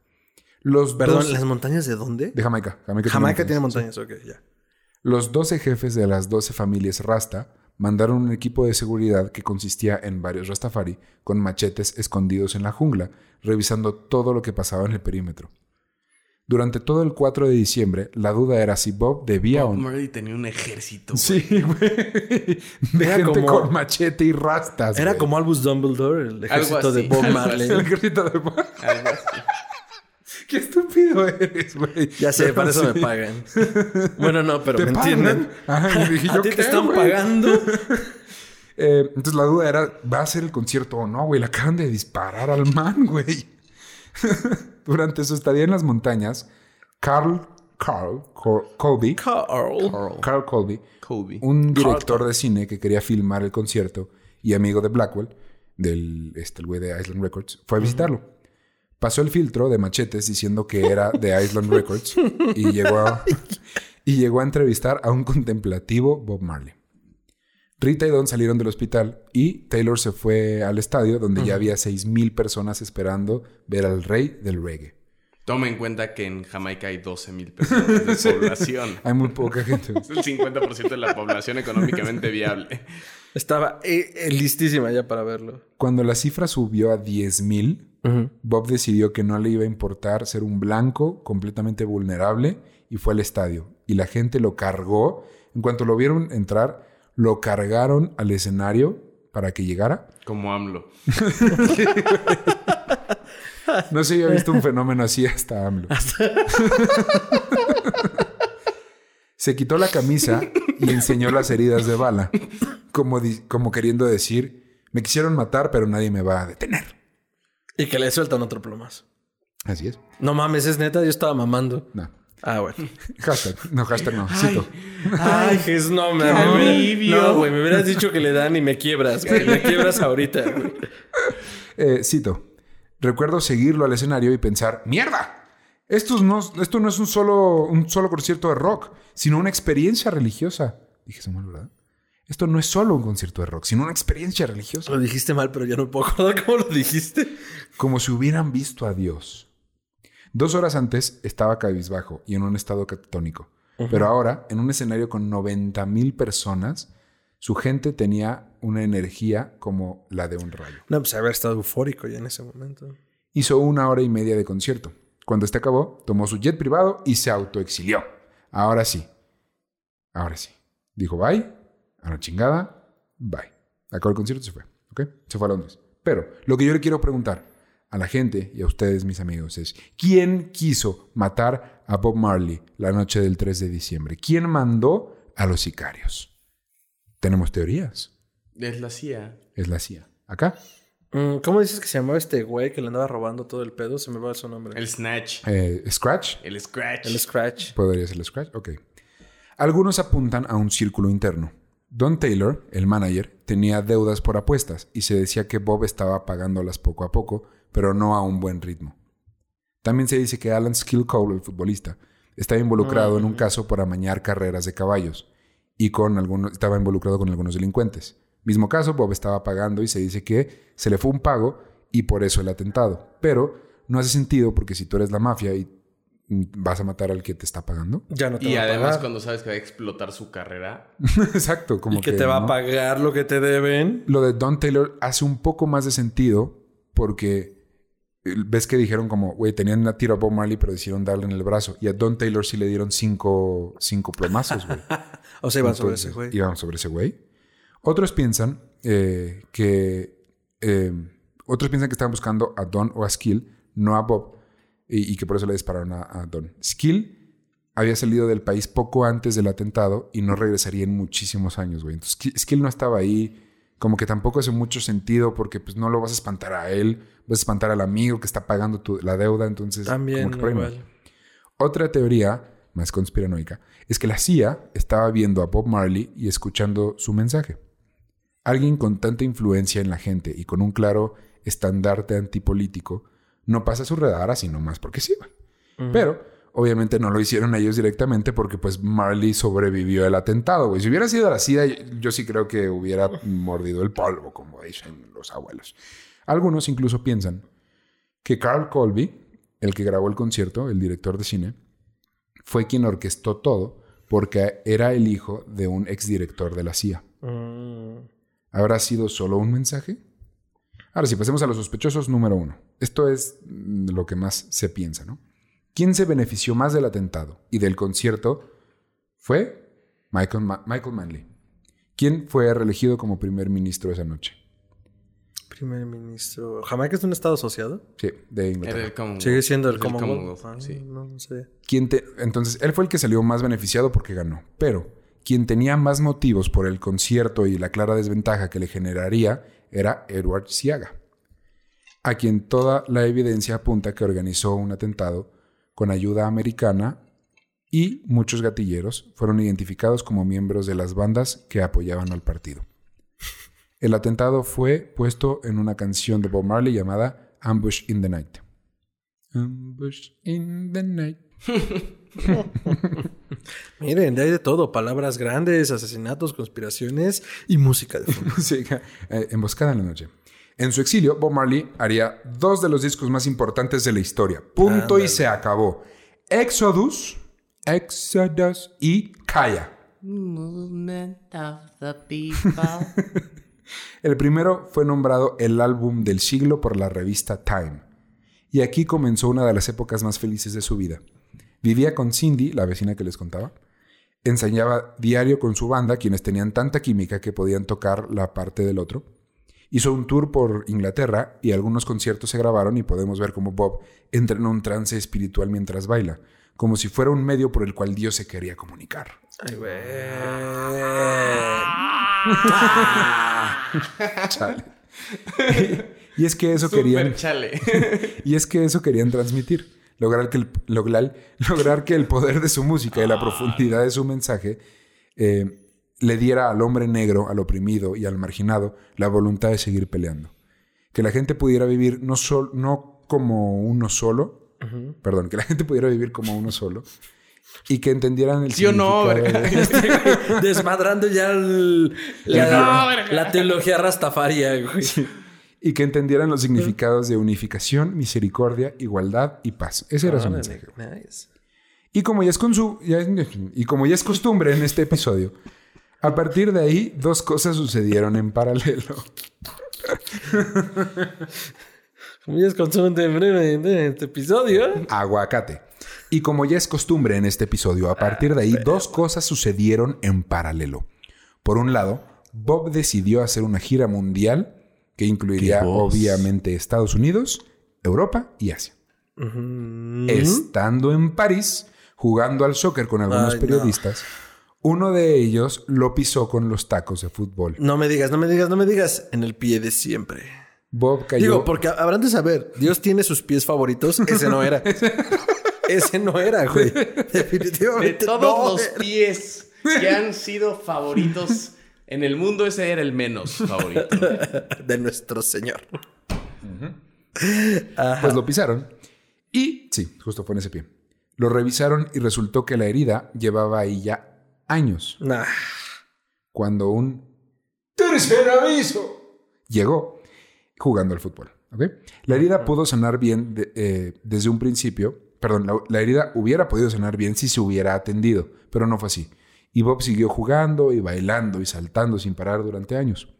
Los Perdón, ¿las montañas de dónde? De Jamaica. Jamaica, tiene montañas, ok, ya. Los 12 jefes de las 12 familias Rasta mandaron un equipo de seguridad que consistía en varios Rastafari con machetes escondidos en la jungla, revisando todo lo que pasaba en el perímetro. Durante todo el 4 de diciembre, la duda era si Bob debía o no. Murray tenía un ejército. Sí, güey. De gente con machete y rastas. Era como Albus Dumbledore, el ejército de Bob Marley. El ejército de Bob. [laughs] Algo así. [laughs] Qué estúpido eres, güey. Ya sé, para eso me pagan. Bueno, no, pero ¿me entienden? Ajá, dije, ¿A ti te están pagando? [laughs] Eh, entonces la duda era, ¿va a ser el concierto o no, güey? Le acaban de disparar al man, güey. Durante su estadía en las montañas, Carl, Carl, Colby, Carl, Carl Colby, Colby, un director de cine que quería filmar el concierto y amigo de Blackwell, del este, el güey de Island Records, fue a visitarlo. Pasó el filtro de machetes diciendo que era de [laughs] Island Records y llegó a, y llegó a entrevistar a un contemplativo Bob Marley. Rita y Don salieron del hospital y Taylor se fue al estadio donde ya había 6.000 personas esperando ver al rey del reggae. Toma en cuenta que en Jamaica hay 12.000 personas de [laughs] población. hay muy poca gente. Es el 50% de la población económicamente viable. Estaba eh, eh, listísima ya para verlo. Cuando la cifra subió a 10.000, Bob decidió que no le iba a importar ser un blanco completamente vulnerable y fue al estadio. Y la gente lo cargó. En cuanto lo vieron entrar, lo cargaron al escenario para que llegara. Como AMLO. [laughs] no se había visto un fenómeno así hasta AMLO. [laughs] se quitó la camisa y enseñó las heridas de bala, como, como queriendo decir, me quisieron matar, pero nadie me va a detener. Y que le sueltan otro plomazo. Así es. No mames, es neta, yo estaba mamando. No. Ah, bueno. hashtag. No, hashtag no. Cito. Ay, Jesús, no, me No, güey, me hubieras dicho que le dan y me quiebras, güey. Me quiebras ahorita, güey. Eh, cito. Recuerdo seguirlo al escenario y pensar, ¡mierda! Esto no, esto no es un solo, un solo concierto de rock, sino una experiencia religiosa. Dije mal, ¿verdad? Esto no es solo un concierto de rock, sino una experiencia religiosa. Lo dijiste mal, pero ya no puedo acordar cómo lo dijiste. Como si hubieran visto a Dios. Dos horas antes estaba cabizbajo y en un estado catatónico. Pero ahora, en un escenario con 90 mil personas, su gente tenía una energía como la de un rayo. No, pues haber estado eufórico ya en ese momento. Hizo una hora y media de concierto. Cuando este acabó, tomó su jet privado y se autoexilió. Ahora sí. Ahora sí. Dijo bye, a la chingada, bye. Acabó el concierto y se fue. ¿Ok? Se fue a Londres. Pero lo que yo le quiero preguntar a la gente y a ustedes, mis amigos, es: ¿quién quiso matar a Bob Marley la noche del 3 de diciembre? ¿Quién mandó a los sicarios? Tenemos teorías. Es la CIA. Es la CIA. ¿Acá? Mm, ¿Cómo dices que se llamaba este güey que le andaba robando todo el pedo? Se me va su nombre. El Snatch. Eh, ¿Scratch? El Scratch. El Scratch. ¿Podría ser el Scratch? Ok. Algunos apuntan a un círculo interno. Don Taylor, el manager, tenía deudas por apuestas y se decía que Bob estaba pagándolas poco a poco, pero no a un buen ritmo. También se dice que Alan Skill Cole, el futbolista, estaba involucrado en un caso por amañar carreras de caballos y con algunos, estaba involucrado con algunos delincuentes. Mismo caso, Bob estaba pagando y se dice que se le fue un pago y por eso el atentado. Pero no hace sentido porque si tú eres la mafia y vas a matar al que te está pagando. Ya no te y va además a pagar. cuando sabes que va a explotar su carrera. [laughs] Exacto, como y que, te va a pagar lo que te deben. Lo de Don Taylor hace un poco más de sentido porque eh, ves que dijeron como, güey, tenían una tiro a Bob Marley pero decidieron darle en el brazo. Y a Don Taylor sí le dieron cinco, cinco plomazos, güey. [laughs] o sea, iban sobre ese güey. Iban sobre ese güey. Otros piensan eh, que... Eh, otros piensan que estaban buscando a Don o a Skill, no a Bob y, que por eso le dispararon a, Don. Skill había salido del país poco antes del atentado y no regresaría en muchísimos años, güey. Entonces, Skill no estaba ahí. Como que tampoco hace mucho sentido porque pues no lo vas a espantar a él, vas a espantar al amigo que está pagando tu, la deuda, entonces... También, Otra teoría más conspiranoica es que la CIA estaba viendo a Bob Marley y escuchando su mensaje. Alguien con tanta influencia en la gente y con un claro estandarte antipolítico no pasa su radar así nomás porque sí. Pero obviamente no lo hicieron ellos directamente porque pues Marley sobrevivió el atentado, güey. Si hubiera sido la SIDA, yo sí creo que hubiera mordido el polvo, como dicen los abuelos. Algunos incluso piensan que Carl Colby, el que grabó el concierto, el director de cine, fue quien orquestó todo porque era el hijo de un exdirector de la CIA. Mm. ¿Habrá sido solo un mensaje? Ahora sí, pasemos a los sospechosos número uno. Esto es mm, lo que más se piensa, ¿no? ¿Quién se benefició más del atentado y del concierto? Fue Michael, Michael Manley. ¿Quién fue reelegido como primer ministro esa noche? Primer ministro. ¿Jamaica es un estado asociado? Sí, de Inglaterra. Sigue siendo el Commonwealth. Ah, sí. no, sé. Entonces, él fue el que salió más beneficiado porque ganó. Pero quien tenía más motivos por el concierto y la clara desventaja que le generaría era Edward Siaga, a quien toda la evidencia apunta que organizó un atentado con ayuda americana y muchos gatilleros fueron identificados como miembros de las bandas que apoyaban al partido. El atentado fue puesto en una canción de Bob Marley llamada Ambush in the Night. Ambush in the Night. [laughs] Miren, hay de todo: palabras grandes, asesinatos, conspiraciones y música de fondo. [laughs] música eh, emboscada en la noche. En su exilio, Bob Marley haría dos de los discos más importantes de la historia. Punto y se acabó. Exodus, Exodus y Kaya. Movement of the people. [laughs] el primero fue nombrado el álbum del siglo por la revista Time. Y aquí comenzó una de las épocas más felices de su vida. Vivía con Cindy, la vecina que les contaba. Ensayaba diario con su banda, quienes tenían tanta química que podían tocar la parte del otro. Hizo un tour por Inglaterra y algunos conciertos se grabaron y podemos ver cómo Bob entra en un trance espiritual mientras baila, como si fuera un medio por el cual Dios se quería comunicar. Ay, güey. [laughs] Y es que eso querían. [laughs] y es que eso querían transmitir. Lograr que el, lograr, [laughs] lograr que el poder de su música y la profundidad de su mensaje eh, le diera al hombre negro, al oprimido y al marginado la voluntad de seguir peleando. Que la gente pudiera vivir no, sol, no como uno solo, perdón, que la gente pudiera vivir como uno solo y que entendieran el ¿Sí o no? [laughs] Desmadrando ya [laughs] la, teología rastafaria, Y que entendieran los significados de unificación, misericordia, igualdad y paz. Ese era su mensaje. Y como ya es con su, y como ya es costumbre en este episodio, a partir de ahí dos cosas sucedieron en paralelo. como ya es costumbre en este episodio. Aguacate. Y como ya es costumbre en este episodio, a partir de ahí dos cosas sucedieron en paralelo. Por un lado, Bob decidió hacer una gira mundial que incluiría obviamente Estados Unidos, Europa y Asia. Estando en París, jugando al soccer con algunos periodistas, uno de ellos lo pisó con los tacos de fútbol. No me digas, no me digas, no me digas, en el pie de siempre. Bob cayó. Digo, porque habrán de saber, Dios tiene sus pies favoritos, ese no era. [laughs] Ese no era, güey. Definitivamente. De todos los pies que han sido favoritos [laughs] en el mundo, ese era el menos [laughs] favorito. De nuestro Señor. Pues lo pisaron. Y sí, justo fue en ese pie. Lo revisaron y resultó que la herida llevaba ahí ya años. Cuando un tercer aviso llegó jugando al fútbol. La herida pudo sanar bien eh, desde un principio Perdón, la, herida hubiera podido sanar bien si se hubiera atendido, pero no fue así. Y Bob siguió jugando y bailando y saltando sin parar durante años.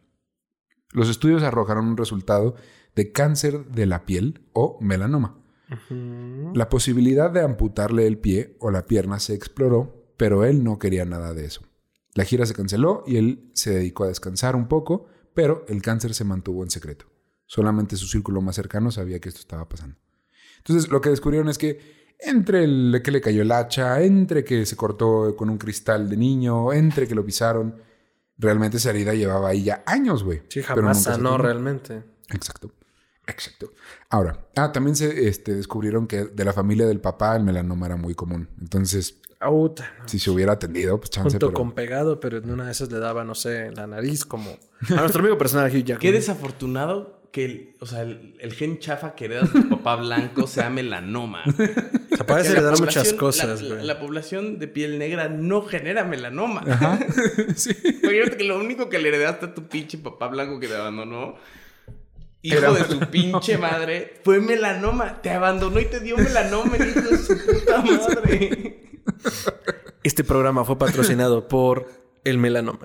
Los estudios arrojaron un resultado de cáncer de la piel o melanoma. La posibilidad de amputarle el pie o la pierna se exploró, pero él no quería nada de eso. La gira se canceló y él se dedicó a descansar un poco, pero el cáncer se mantuvo en secreto. Solamente su círculo más cercano sabía que esto estaba pasando. Entonces lo que descubrieron es que entre el que le cayó el hacha, entre que se cortó con un cristal de niño, entre que lo pisaron, realmente esa herida llevaba ahí ya años, güey. Sí, jamás sanó realmente. Exacto. Exacto. Ahora, ah, también se este, descubrieron que de la familia del papá el melanoma era muy común. Entonces, si se hubiera atendido, pues chance. Junto con pegado, pero en una de esas le daba, no sé, la nariz como a nuestro amigo personal Hugh Jackman. Qué desafortunado que el, o sea, el, gen chafa que hereda tu papá blanco sea melanoma. O sea, parece heredar muchas cosas, la, la, población de piel negra no genera melanoma. Ajá. [laughs] sí. que lo único que le heredaste a tu pinche papá blanco que te abandonó, hijo de su pinche madre, fue melanoma. Te abandonó y te dio melanoma, hijo de su puta madre. Este programa fue patrocinado por el melanoma.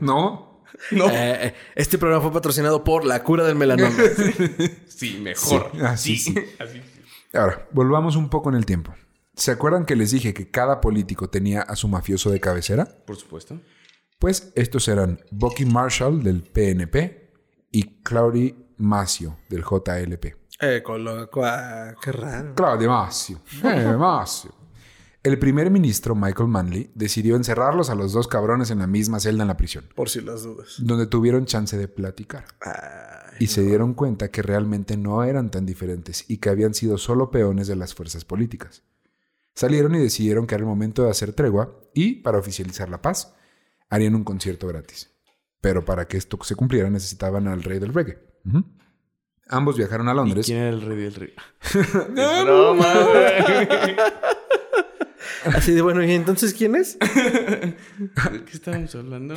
no. No. Eh, eh, este programa fue patrocinado por la cura del melanoma. sí, mejor. así, sí. Ahora, volvamos un poco en el tiempo. ¿Se acuerdan que les dije que cada político tenía a su mafioso de cabecera? Por supuesto. Pues estos eran Bucky Marshall del PNP y Claudia Macio del JLP. Eh, con lo, qué raro. Claudia Macio. Eh, Macio. El primer ministro Michael Manley decidió encerrarlos a los dos cabrones en la misma celda en la prisión. Por si las dudas. Donde tuvieron chance de platicar. Y se dieron cuenta que realmente no eran tan diferentes y que habían sido solo peones de las fuerzas políticas. Salieron y decidieron que era el momento de hacer tregua y, para oficializar la paz, harían un concierto gratis. Pero para que esto se cumpliera necesitaban al rey del reggae. Ambos viajaron a Londres. ¿Quién era el rey del reggae? [laughs] no, no [laughs] Así de bueno, ¿y entonces quién es? [laughs] ¿De qué estábamos hablando?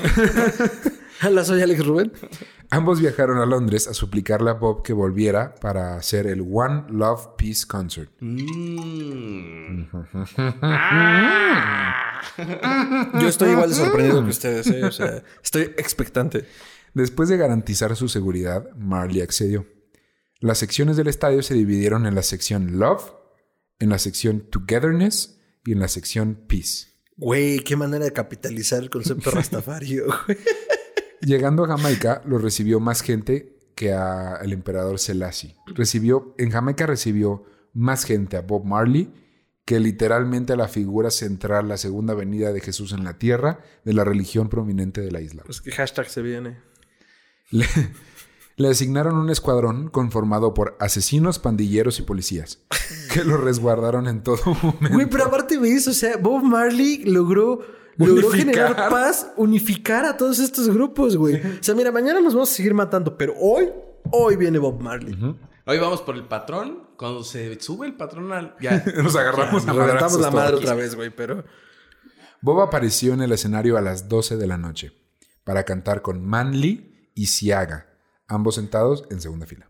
[laughs] Hola, soy Alex Rubén. Ambos viajaron a Londres a suplicarle a Bob que volviera para hacer el One Love Peace Concert. Mm. [laughs] Yo estoy igual de sorprendido que ustedes, ¿eh? o sea, estoy expectante. Después de garantizar su seguridad, Marley accedió. Las secciones del estadio se dividieron en la sección Love, en la sección Togetherness y en la sección Peace. Güey, qué manera de capitalizar el concepto [laughs] rastafario. Llegando a Jamaica, lo recibió más gente que al emperador Selassie. Recibió, en Jamaica recibió más gente a Bob Marley que literalmente a la figura central, la segunda venida de Jesús en la tierra, de la religión prominente de la isla. Pues que hashtag se viene. Le asignaron un escuadrón conformado por asesinos, pandilleros y policías, que lo resguardaron en todo momento. Güey, pero aparte de eso, o sea, Bob Marley logró, logró generar paz, unificar a todos estos grupos, güey. O sea, mira, mañana nos vamos a seguir matando, pero hoy, hoy viene Bob Marley. Hoy vamos por el patrón. Cuando se sube el patrón al... Ya. [laughs] Nos agarramos a la madre otra vez, güey, pero... Bob apareció en el escenario a las 12 de la noche para cantar con Manly y Siaga, ambos sentados en segunda fila.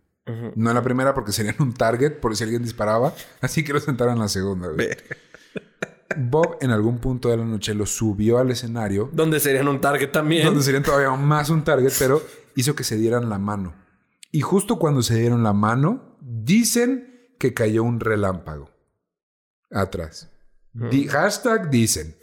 No en la primera porque serían un target por si alguien disparaba, así que lo sentaron en la segunda. Bob en algún punto de la noche lo subió al escenario. Donde serían un target también. Donde serían todavía más un target, pero hizo que se dieran la mano. Y justo cuando se dieron la mano, dicen que cayó un relámpago. Atrás. hashtag dicen.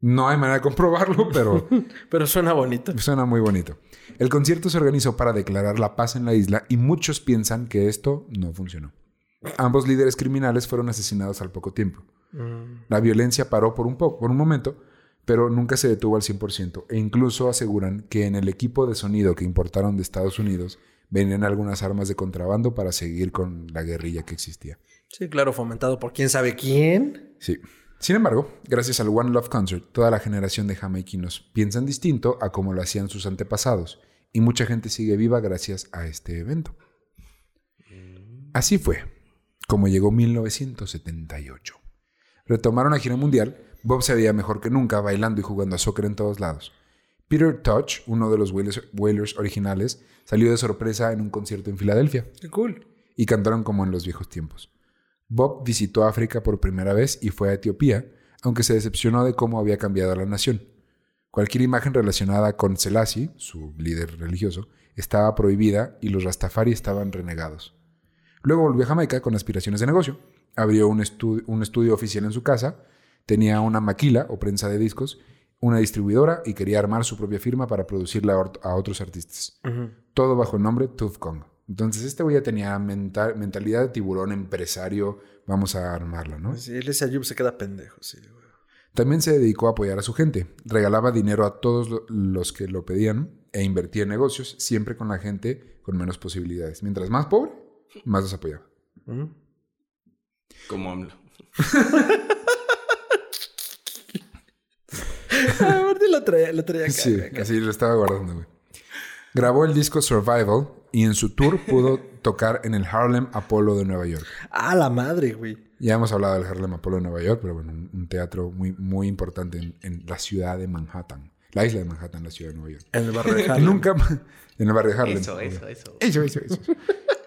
No hay manera de comprobarlo, pero... [laughs] pero suena bonito. Suena muy bonito. El concierto se organizó para declarar la paz en la isla y muchos piensan que esto no funcionó. Ambos líderes criminales fueron asesinados al poco tiempo. Mm. La violencia paró por un, poco, por un momento, pero nunca se detuvo al 100% e incluso aseguran que en el equipo de sonido que importaron de Estados Unidos venían algunas armas de contrabando para seguir con la guerrilla que existía. Sí, claro, fomentado por quién sabe quién. Sí. Sin embargo, gracias al One Love Concert, toda la generación de jamaiquinos piensan distinto a como lo hacían sus antepasados, y mucha gente sigue viva gracias a este evento. Así fue como llegó 1978. Retomaron la gira mundial, Bob se veía mejor que nunca bailando y jugando a soccer en todos lados. Peter Touch, uno de los Wailers, originales, salió de sorpresa en un concierto en Filadelfia. ¡Qué cool! Y cantaron como en los viejos tiempos. Bob visitó África por primera vez y fue a Etiopía, aunque se decepcionó de cómo había cambiado la nación. Cualquier imagen relacionada con Selassie, su líder religioso, estaba prohibida y los Rastafari estaban renegados. Luego volvió a Jamaica con aspiraciones de negocio. Abrió un, un estudio oficial en su casa, tenía una maquila o prensa de discos, una distribuidora y quería armar su propia firma para producirla a otros artistas. Todo bajo el nombre Tooth Kong. Entonces, este güey ya tenía mentalidad de tiburón empresario. Vamos a armarlo, ¿no? Sí, él ese Ayub se queda pendejo, sí, güey. También se dedicó a apoyar a su gente. Regalaba dinero a todos los que lo pedían e invertía en negocios, siempre con la gente con menos posibilidades. Mientras más pobre, más los apoyaba. Como AMLO. [laughs] Aparte lo traía, lo traía Sí, así lo estaba guardando, güey. Grabó el disco Survival y en su tour pudo [laughs] tocar en el Harlem Apollo de Nueva York. Ah, la madre, güey. Ya hemos hablado del Harlem Apollo de Nueva York, pero bueno, un teatro muy, muy importante en, la ciudad de Manhattan. La isla de Manhattan, la ciudad de Nueva York. En el barrio de Harlem. Nunca... En el barrio de Harlem. Eso, eso, eso. Eso, eso, eso.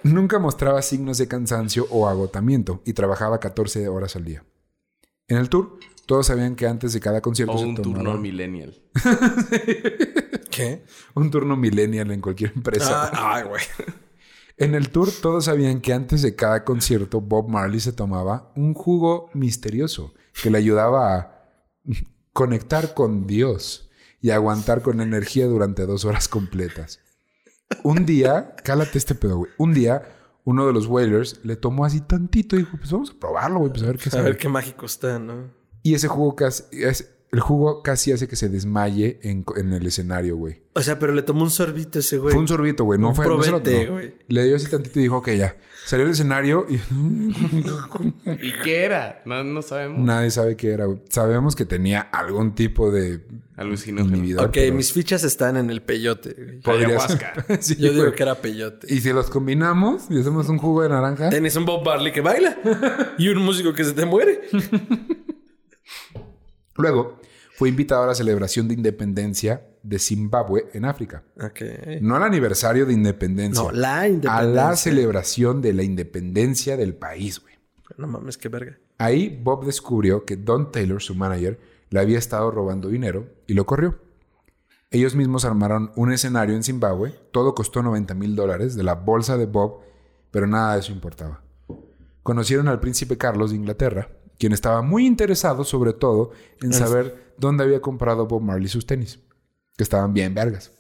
Nunca mostraba signos de cansancio o agotamiento y trabajaba 14 horas al día. En el tour, todos sabían que antes de cada concierto o un turno millennial. [laughs] ¿Qué? Un turno millennial en cualquier empresa. Ah, ay, güey. En el tour todos sabían que antes de cada concierto Bob Marley se tomaba un jugo misterioso que le ayudaba a conectar con Dios y aguantar con energía durante dos horas completas. Un día, cálate este pedo, güey. Un día, uno de los Whalers le tomó así tantito y dijo, pues vamos a probarlo, güey, pues a ver qué A ver qué mágico está, ¿no? Y ese jugo casi, el jugo casi hace que se desmaye en, el escenario, güey. O sea, pero le tomó un sorbito ese güey. Fue un sorbito, güey. No un fue probete, güey. Le dio así tantito y dijo, ok, ya. Salió al escenario y... [laughs] ¿Y qué era? No, no sabemos. Nadie sabe qué era, güey. Sabemos que tenía algún tipo de... Alucinógeno. Ok, mis fichas están en el peyote, güey. Podría [laughs] sí, Yo digo que era peyote. Y si los combinamos y hacemos un jugo de naranja... Tienes un Bob Barley que baila. [laughs] y un músico que se te muere. Luego, fue invitado a la celebración de independencia de Zimbabue en África. Okay. No al aniversario de independencia. No, la independencia. A la celebración de la independencia del país, güey. No mames, qué verga. Ahí Bob descubrió que Don Taylor, su manager, le había estado robando dinero y lo corrió. Ellos mismos armaron un escenario en Zimbabue. Todo costó 90 mil dólares de la bolsa de Bob, pero nada de eso importaba. Conocieron al príncipe Carlos de Inglaterra quien estaba muy interesado sobre todo en saber dónde había comprado Bob Marley sus tenis, que estaban bien vergas.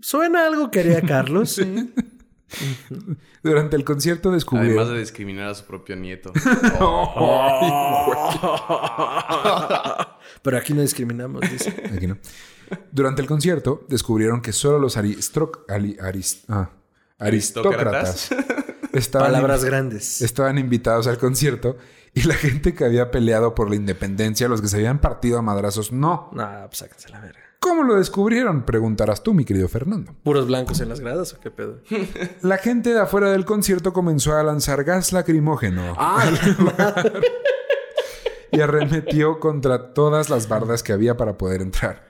Suena algo que haría [laughs] Carlos, sí. [laughs] Durante el concierto descubrió... Además de discriminar a su propio nieto. [laughs] Pero aquí no discriminamos, dice. Aquí no. Durante el concierto descubrieron que solo los ah, aristócratas. Palabras grandes. Estaban invitados al concierto y la gente que había peleado por la independencia, los que se habían partido a madrazos, no. Nah, pues sáquense la verga. ¿Cómo lo descubrieron? Preguntarás tú, mi querido Fernando. ¿Puros blancos en las gradas o qué pedo? [laughs] La gente de afuera del concierto comenzó a lanzar gas lacrimógeno. [laughs] ¡Ah! y arremetió contra todas las bardas que había para poder entrar.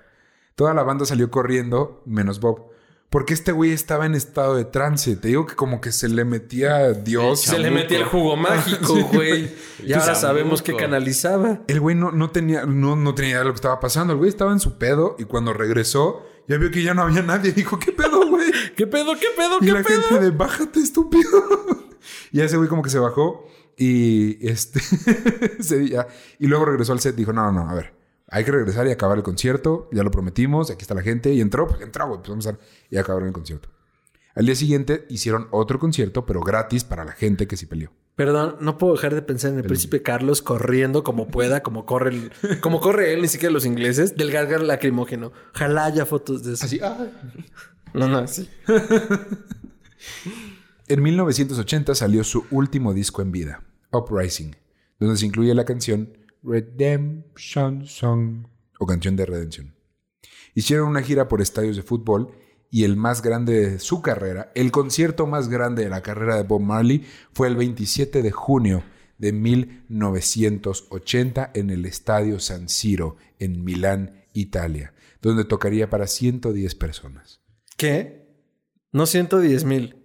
Toda la banda salió corriendo, menos Bob. Porque este güey estaba en estado de trance. Te digo que como que se le metía Dios. Se le metía el jugo [laughs] mágico, güey. y ahora sabemos que canalizaba. El güey no, no, tenía, no, no tenía idea de lo que estaba pasando. El güey estaba en su pedo y cuando regresó, ya vio que ya no había nadie. [laughs] Dijo, ¿qué pedo, güey? [laughs] ¿Qué pedo, qué pedo, qué y la gente de, bájate, estúpido. y ese güey como que se bajó y este... y luego regresó al set dijo, no, no, no, a ver hay que regresar y acabar el concierto, ya lo prometimos, aquí está la gente, y entró, pues entró, güey, pues vamos a y acabaron el concierto. Al día siguiente hicieron otro concierto, pero gratis para la gente que sí peleó. Perdón, no puedo dejar de pensar en el, príncipe Carlos corriendo como pueda, como corre el, como corre él, ni siquiera los ingleses, del gargar lacrimógeno. Ojalá haya fotos de eso. Así, ah. No, no, así. [laughs] en 1980 salió su último disco en vida, Uprising, donde se incluye la canción Redemption Song o canción de redención. Hicieron una gira por estadios de fútbol y el más grande de su carrera, el concierto más grande de la carrera de Bob Marley, fue el 27 de junio de 1980 en el Estadio San Siro en Milán, Italia, donde tocaría para 110 personas. ¿Qué? No 110 mil.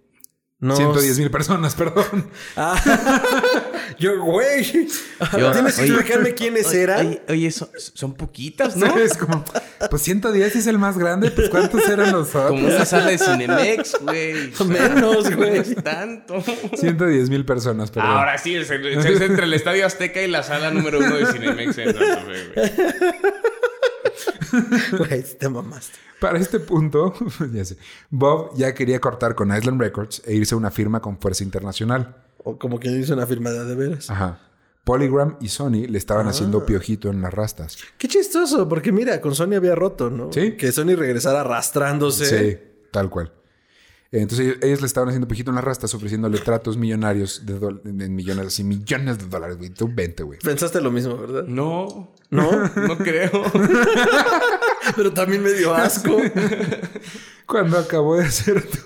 No... 110 mil personas, [laughs] perdón. Ah. [laughs] Yo, güey. Tienes que explicarme quiénes eran. Oye, son, poquitas, ¿no? Es como, pues 110 es el más grande, pues ¿cuántos eran los otros? Como una sala de Cinemex, güey. [laughs] Menos, güey. No es tanto. 110 mil personas, perdón. Ahora sí, es, entre el Estadio Azteca y la sala número uno de Cinemex. güey. [laughs] Güey, te mamaste. Para este punto, [laughs] ya sé, Bob ya quería cortar con Island Records e irse a una firma con fuerza internacional. O como que hizo una firma de, veras. Ajá. Polygram y Sony le estaban haciendo ah. piojito en las rastas. Qué chistoso, porque mira, con Sony había roto, ¿no? Sí. Que Sony regresara arrastrándose. Sí, tal cual. Entonces ellos, le estaban haciendo piojito en las rastas, ofreciéndole tratos millonarios de, millones, así millones de dólares, güey. Tú vente, güey. Pensaste lo mismo, ¿verdad? No. ¿No? [laughs] no creo. [laughs] Pero también me dio asco. [laughs] Cuando acabó de hacer tu...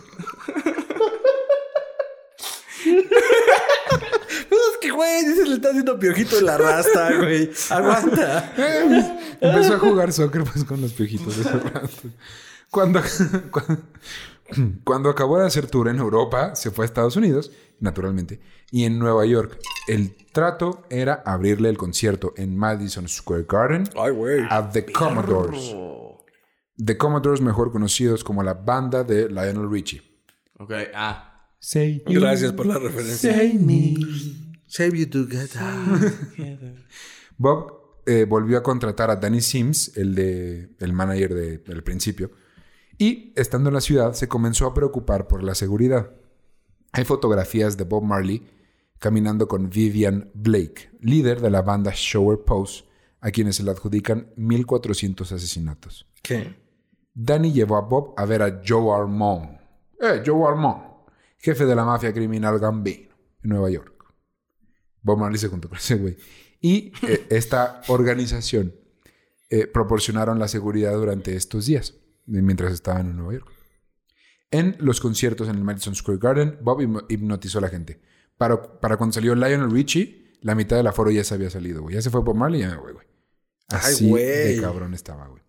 güey, dice, le está haciendo piojito en la rasta, güey. Aguanta. [laughs] Empezó a jugar soccer pues con los piojitos de Cuando, [laughs] cuando, acabó de hacer tour en Europa, se fue a Estados Unidos, naturalmente, y en Nueva York. El trato era abrirle el concierto en Madison Square Garden a The Commodores. The Commodores, mejor conocidos como la banda de Lionel Richie. Ok, ah. Gracias por la referencia. Say me. Save you together. [laughs] Bob eh, volvió a contratar a Danny Sims, el, de, el manager del principio, y estando en la ciudad se comenzó a preocupar por la seguridad. Hay fotografías de Bob Marley caminando con Vivian Blake, líder de la banda Shower Post, a quienes se le adjudican 1.400 asesinatos. ¿Qué? Danny llevó a Bob a ver a Joe Armand. Eh, Joe Armand, jefe de la mafia criminal Gambino, en Nueva York. Bob Marley se juntó con ese güey. Y eh, esta organización eh, proporcionaron la seguridad durante estos días, mientras estaban en Nueva York. En los conciertos en el Madison Square Garden, Bob hipnotizó a la gente. Para, para cuando salió Lionel Richie, la mitad del aforo ya se había salido, güey. Ya se fue Bob Marley y ya, güey, güey. Así de cabrón estaba, güey.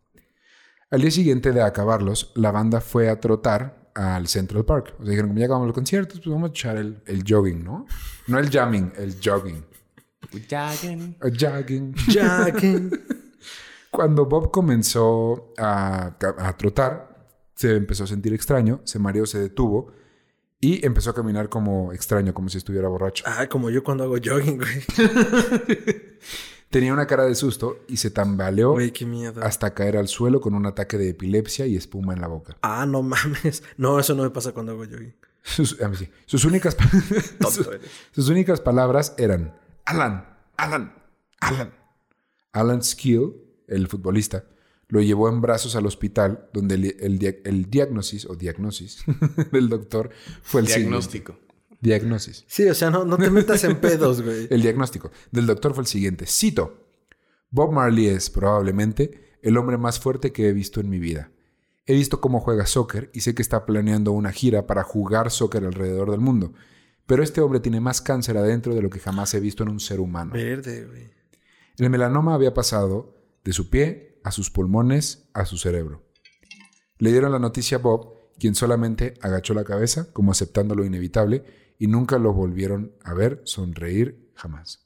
Al día siguiente de acabarlos, la banda fue a trotar al Central Park. O sea, dijeron, como ya acabamos los conciertos, pues vamos a echar el, el jogging, ¿no? No el jamming, el jogging. Jogging. jogging. Jogging. [laughs] Cuando Bob comenzó a, a, trotar, se empezó a sentir extraño, se mareó, se detuvo y empezó a caminar como extraño, como si estuviera borracho. Ah, como yo cuando hago jogging, güey. [laughs] Tenía una cara de susto y se tambaleó qué miedo. hasta caer al suelo con un ataque de epilepsia y espuma en la boca. Ah, no mames. [laughs] No, eso no me pasa cuando hago jogging. Sus, sus únicas, [laughs] sus, únicas palabras eran Alan, Alan, Alan. Alan Skill, el futbolista, lo llevó en brazos al hospital, donde el, diagnosis o diagnosis [laughs] del doctor fue el diagnóstico. Diagnosis. Sí, o sea, no, no te metas en [laughs] pedos, güey. el diagnóstico del doctor fue el siguiente. Cito. Bob Marley es probablemente el hombre más fuerte que he visto en mi vida. He visto cómo juega soccer y sé que está planeando una gira para jugar soccer alrededor del mundo. Pero este hombre tiene más cáncer adentro de lo que jamás he visto en un ser humano. Verde, güey. El melanoma había pasado de su pie a sus pulmones a su cerebro. Le dieron la noticia a Bob, quien solamente agachó la cabeza, como aceptando lo inevitable, y nunca lo volvieron a ver sonreír jamás.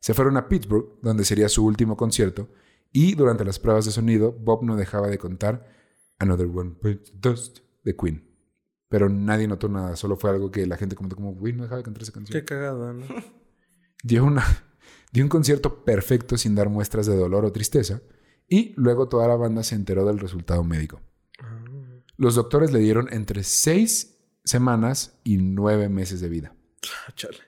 Se fueron a Pittsburgh, donde sería su último concierto, y durante las pruebas de sonido, Bob no dejaba de contar Another One Bites Dust de Queen. Pero nadie notó nada, solo fue algo que la gente comentó como, güey, no dejaba de cantar esa canción. Qué cagada, ¿no? [laughs] Dio, una, dio un concierto perfecto sin dar muestras de dolor o tristeza, y luego toda la banda se enteró del resultado médico. Ah. Los doctores le dieron entre seis semanas y nueve meses de vida. Ah, chale.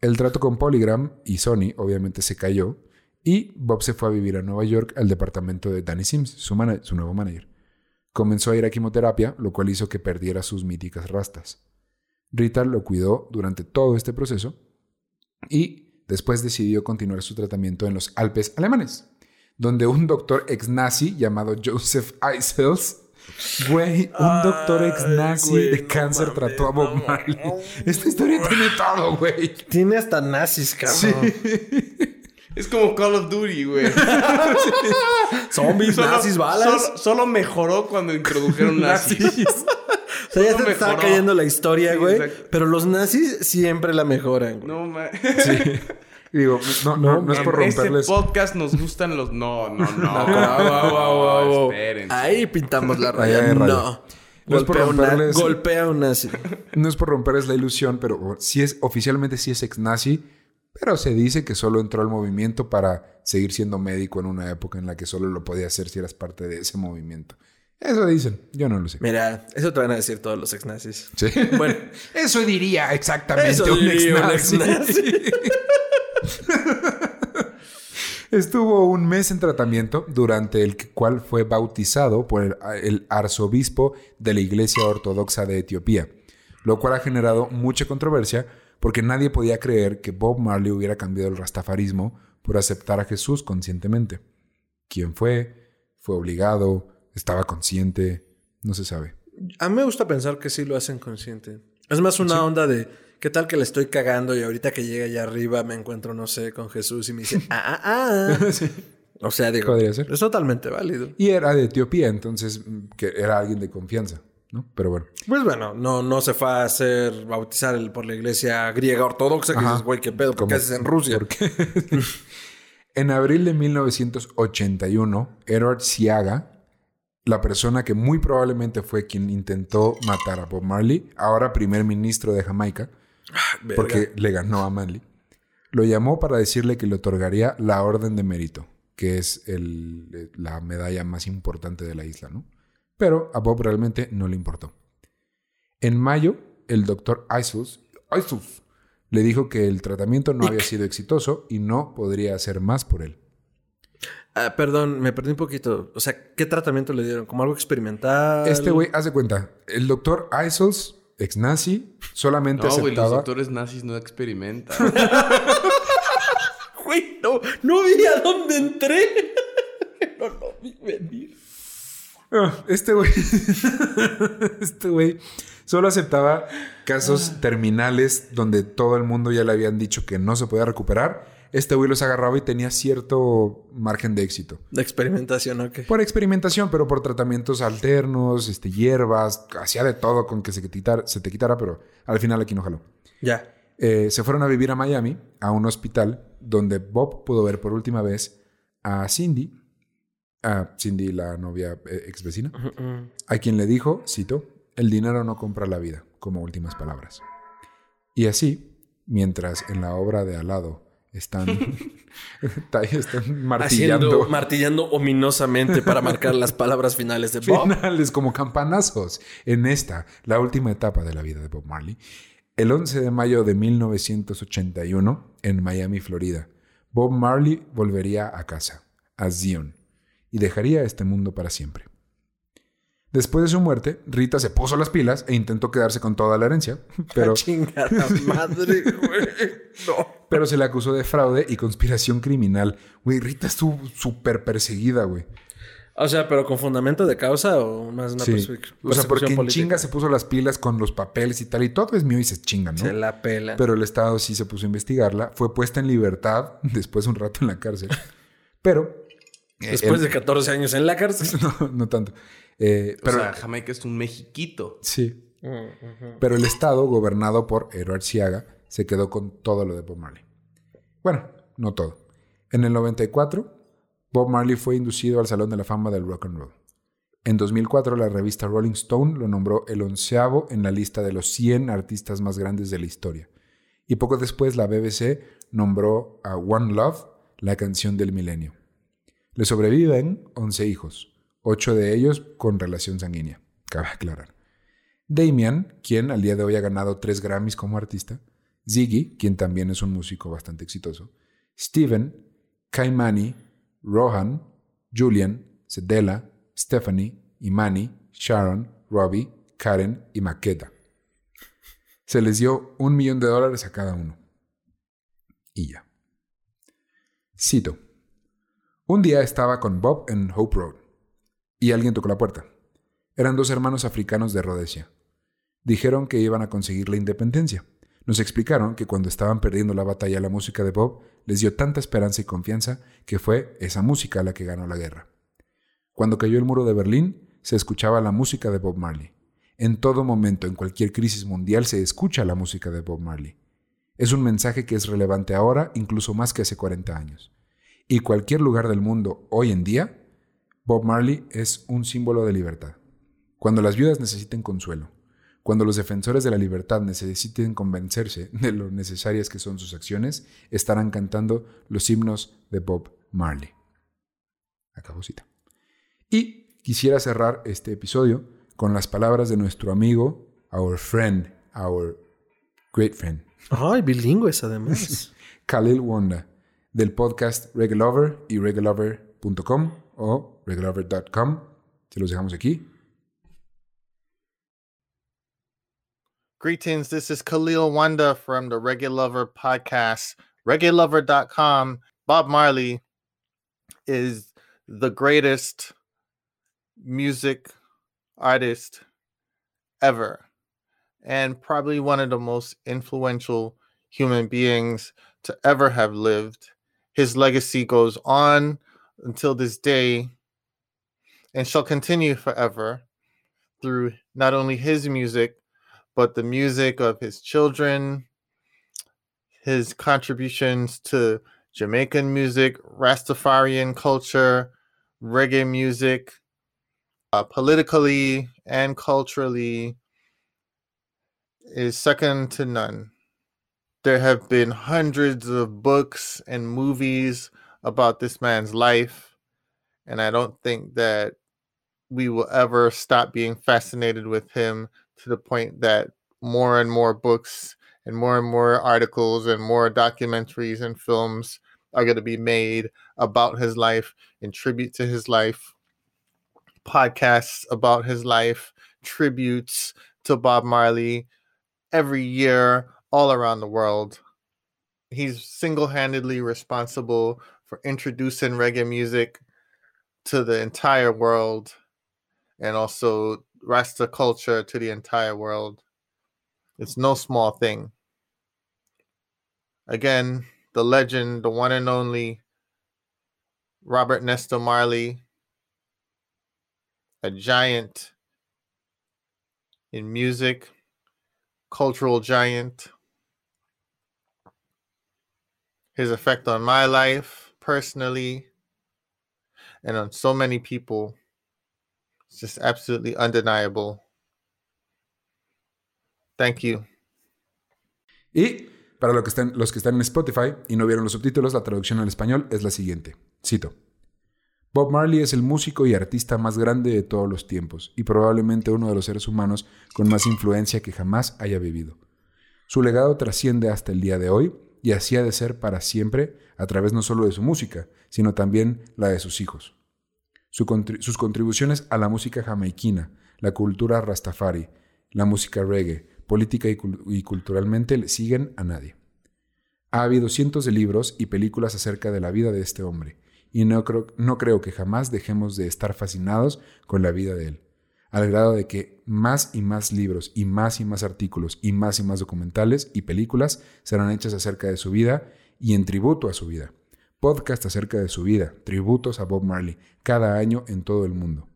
El trato con Polygram y Sony obviamente se cayó y Bob se fue a vivir a Nueva York al departamento de Danny Sims, su, su nuevo manager. Comenzó a ir a quimioterapia, lo cual hizo que perdiera sus míticas rastas. Rita lo cuidó durante todo este proceso y después decidió continuar su tratamiento en los Alpes alemanes, donde un doctor ex nazi llamado Joseph Eisels Güey, un doctor ex nazi de cáncer trató a Bob Marley. Esta historia tiene [laughs] todo, güey. Tiene hasta nazis, cabrón. Es como Call of Duty, güey. [laughs] Zombies, nazis, balas. Solo, mejoró cuando introdujeron nazis. o sea, ya se estaba cayendo la historia, güey. pero los nazis siempre la mejoran, güey. No, man. Sí. [laughs] digo, no, no, no, es por romperles. Este podcast nos gustan los. No, no, no. Ahí pintamos la raya. No. No es por romperles. golpea un nazi. No es por romperles la ilusión, pero sí es, oficialmente sí es ex nazi. Pero se dice que solo entró al movimiento para seguir siendo médico en una época en la que solo lo podía hacer si eras parte de ese movimiento. Eso dicen, yo no lo sé. Mira, eso te van a decir todos los ex nazis. Sí. Bueno, [laughs] eso diría exactamente un ex nazi. [laughs] [laughs] Estuvo un mes en tratamiento, durante el cual fue bautizado por el, arzobispo de la Iglesia Ortodoxa de Etiopía, lo cual ha generado mucha controversia porque nadie podía creer que Bob Marley hubiera cambiado el rastafarismo por aceptar a Jesús conscientemente. ¿Quién fue? ¿Fue obligado? ¿Estaba consciente? No se sabe. A mí me gusta pensar que sí lo hacen consciente. Es más una onda de ¿Qué tal que le estoy cagando y ahorita que llega allá arriba me encuentro, no sé, con Jesús y me dice, ah, ah, ah? [laughs] O sea, digo, Podría ser. es totalmente válido. Y era de Etiopía, entonces mm, que era alguien de confianza, ¿no? Pero bueno. Pues bueno, no, no se fue a hacer bautizar por la iglesia griega ortodoxa, que dices, güey, qué pedo, ¿por qué haces en Rusia? [laughs] en abril de 1981, Edward Siaga, la persona que muy probablemente fue quien intentó matar a Bob Marley, ahora primer ministro de Jamaica, porque le ganó a Manly. Lo llamó para decirle que le otorgaría la Orden de Mérito, que es la medalla más importante de la isla, ¿no? Pero a Bob realmente no le importó. En mayo, el doctor Isus, le dijo que el tratamiento no había sido exitoso y no podría hacer más por él. Ah, perdón, me perdí un poquito. O sea, ¿qué tratamiento le dieron? ¿Como algo experimental? Este güey, haz de cuenta. El doctor Isus ex nazi, solamente no, los doctores nazis no experimentan. [laughs] Güey, no, no vi a dónde entré. [laughs] no lo vi venir. Ah, este güey. [laughs] este güey solo aceptaba casos terminales donde todo el mundo ya le habían dicho que no se podía recuperar este güey los agarraba y tenía cierto margen de éxito. ¿De experimentación o qué? Por experimentación, pero por tratamientos alternos, este, hierbas, hacía de todo con que se te quitara, se te quitara pero al final aquí no jaló. Ya. Eh, se fueron a vivir a Miami, a un hospital, donde Bob pudo ver por última vez a Cindy, a Cindy, la novia eh, ex vecina, a quien le dijo, cito, el dinero no compra la vida, como últimas palabras. Y así, mientras en la obra de al lado están, [laughs] [laughs] están martillando. martillando ominosamente para marcar las palabras finales de Bob. Finales como campanazos en esta, la última etapa de la vida de Bob Marley. El 11 de mayo de 1981, en Miami, Florida, Bob Marley volvería a casa, a Zion, y dejaría este mundo para siempre. Después de su muerte, Rita se puso las pilas e intentó quedarse con toda la herencia, [laughs] [laughs] pero madre, [laughs] güey. No. Pero se le acusó de fraude y conspiración criminal. Güey, Rita estuvo súper perseguida, güey. O sea, pero con fundamento de causa o más una sí. O sea, porque en chinga se puso las pilas con los papeles y tal, y todo es mío y se chinga, ¿no? Se la pela. Pero el Estado sí se puso a investigarla. Fue puesta en libertad después de un rato en la cárcel. Pero. Eh, después de 14 años en la cárcel. no, no tanto. Eh, pero, o sea, Jamaica es un mexiquito. Sí. Pero el Estado, gobernado por Edward Siaga, se quedó con todo lo de Bob Marley. Bueno, no todo. En el 94 Bob Marley fue inducido al Salón de la Fama del Rock and Roll. En 2004, la revista Rolling Stone lo nombró el onceavo en la lista de los 100 artistas más grandes de la historia. Y poco después, la BBC nombró a One Love la canción del milenio. Le sobreviven 11 hijos, 8 de ellos con relación sanguínea, cabe aclarar. Damian, quien al día de hoy ha ganado 3 Grammys como artista, Ziggy, quien también es un músico bastante exitoso, Steven, Kaimani, Rohan, Julian, Sedela, Stephanie, Imani, Sharon, Robbie, Karen y Makeda. Se les dio un millón de dólares a cada uno. Y ya. Cito. Un día estaba con Bob en Hope Road y alguien tocó la puerta. Eran dos hermanos africanos de Rhodesia. Dijeron que iban a conseguir la independencia. Nos explicaron que cuando estaban perdiendo la batalla la música de Bob les dio tanta esperanza y confianza que fue esa música la que ganó la guerra. Cuando cayó el muro de Berlín, se escuchaba la música de Bob Marley. En todo momento, en cualquier crisis mundial, se escucha la música de Bob Marley. Es un mensaje que es relevante ahora, incluso más que hace 40 años. Y cualquier lugar del mundo hoy en día, Bob Marley es un símbolo de libertad. Cuando las viudas necesiten consuelo, cuando los defensores de la libertad necesiten convencerse de lo necesarias que son sus acciones, estarán cantando los himnos de Bob Marley. Acabo cita. Y quisiera cerrar este episodio con las palabras de nuestro amigo, our friend, our great friend. Ay, bilingües además. [laughs] Khalil Wanda, del podcast Regulover y regulover.com o regulover.com. Se los dejamos aquí. Greetings. This is Khalil Wanda from the Reggae Lover podcast, reggaelover.com. Bob Marley is the greatest music artist ever and probably one of the most influential human beings to ever have lived. His legacy goes on until this day and shall continue forever through not only his music but the music of his children, his contributions to Jamaican music, Rastafarian culture, reggae music, uh, politically and culturally, is second to none. There have been hundreds of books and movies about this man's life, and I don't think that we will ever stop being fascinated with him to the point that more and more books and more and more articles and more documentaries and films are going to be made about his life in tribute to his life podcasts about his life tributes to bob marley every year all around the world. He's single-handedly responsible for introducing reggae music to the entire world and also Rasta culture to the entire world. It's no small thing. Again, the legend, the one and only Robert Nesta Marley, a giant in music, cultural giant. His effect on my life personally and on so many people It's just absolutely undeniable. Thank you. Y para los que, están, los que están en Spotify y no vieron los subtítulos, la traducción al español es la siguiente. Cito. Bob Marley es el músico y artista más grande de todos los tiempos y probablemente uno de los seres humanos con más influencia que jamás haya vivido. Su legado trasciende hasta el día de hoy y así ha de ser para siempre a través no solo de su música, sino también la de sus hijos. sus contribuciones a la música jamaiquina, la cultura rastafari, la música reggae, política y, culturalmente le siguen a nadie. Ha habido cientos de libros y películas acerca de la vida de este hombre, y no creo, no creo que jamás dejemos de estar fascinados con la vida de él, al grado de que más y más libros y más y más artículos y más y más documentales y películas serán hechas acerca de su vida y en tributo a su vida. Podcast acerca de su vida, tributos a Bob Marley, cada año en todo el mundo.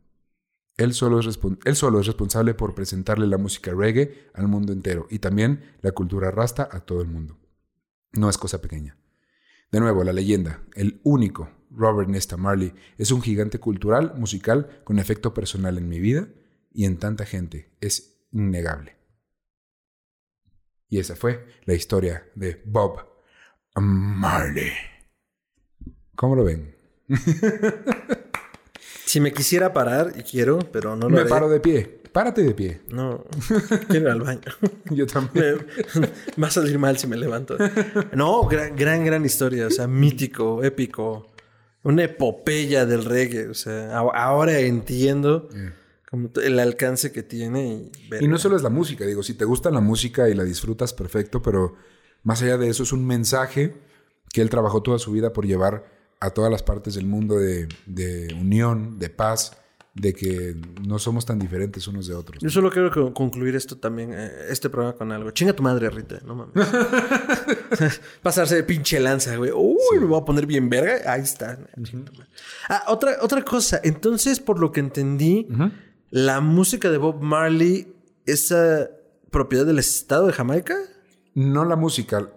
Él solo, es él solo es responsable por presentarle la música reggae al mundo entero y también la cultura rasta a todo el mundo. No es cosa pequeña. De nuevo, la leyenda, el único Robert Nesta Marley, es un gigante cultural, musical, con efecto personal en mi vida y en tanta gente. Es innegable. Y esa fue la historia de Bob Marley. ¿Cómo lo ven? [laughs] si me quisiera parar, y quiero, pero no lo Me paro de pie. Párate de pie. No, quiero ir al baño. [laughs] Yo también. va a salir mal si me levanto. No, gran, gran, gran historia. O sea, mítico, épico. Una epopeya del reggae. O sea, ahora entiendo el alcance que tiene. Y, y no solo es la música. Digo, si te gusta la música y la disfrutas, perfecto. Pero más allá de eso, es un mensaje que él trabajó toda su vida por llevar a todas las partes del mundo de, de unión, de paz de que no somos tan diferentes unos de otros. Yo solo quiero concluir esto también, eh, este programa con algo. Chinga tu madre, Rita, no mames. [laughs] Pasarse de pinche lanza, güey. Uy, me voy a poner bien verga. Ahí está. Ah, otra, otra cosa. Entonces, por lo que entendí, la música de Bob Marley es propiedad del Estado de Jamaica. No la música,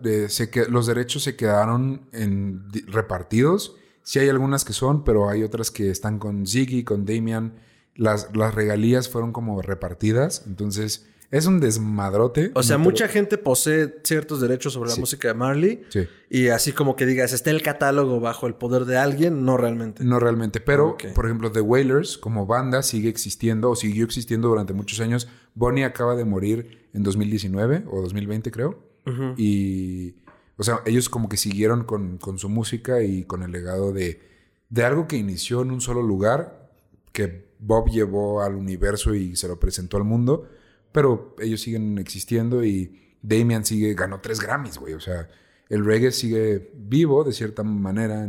los derechos se quedaron en, repartidos Sí hay algunas que son, pero hay otras que están con Ziggy, con Damian. Las, las regalías fueron como repartidas, entonces es un desmadrote. O sea, mucha gente posee ciertos derechos sobre la música de Marley. Sí. Y así como que digas, está el catálogo bajo el poder de alguien, no realmente. No realmente. Pero, por ejemplo, The Wailers como banda sigue existiendo o siguió existiendo durante muchos años. Bonnie acaba de morir en 2019 o 2020, creo. Y o sea, ellos como que siguieron con, su música y con el legado de, de algo que inició en un solo lugar, que Bob llevó al universo y se lo presentó al mundo, pero ellos siguen existiendo y Damian sigue, ganó tres Grammys, güey. O sea, el reggae sigue vivo de cierta manera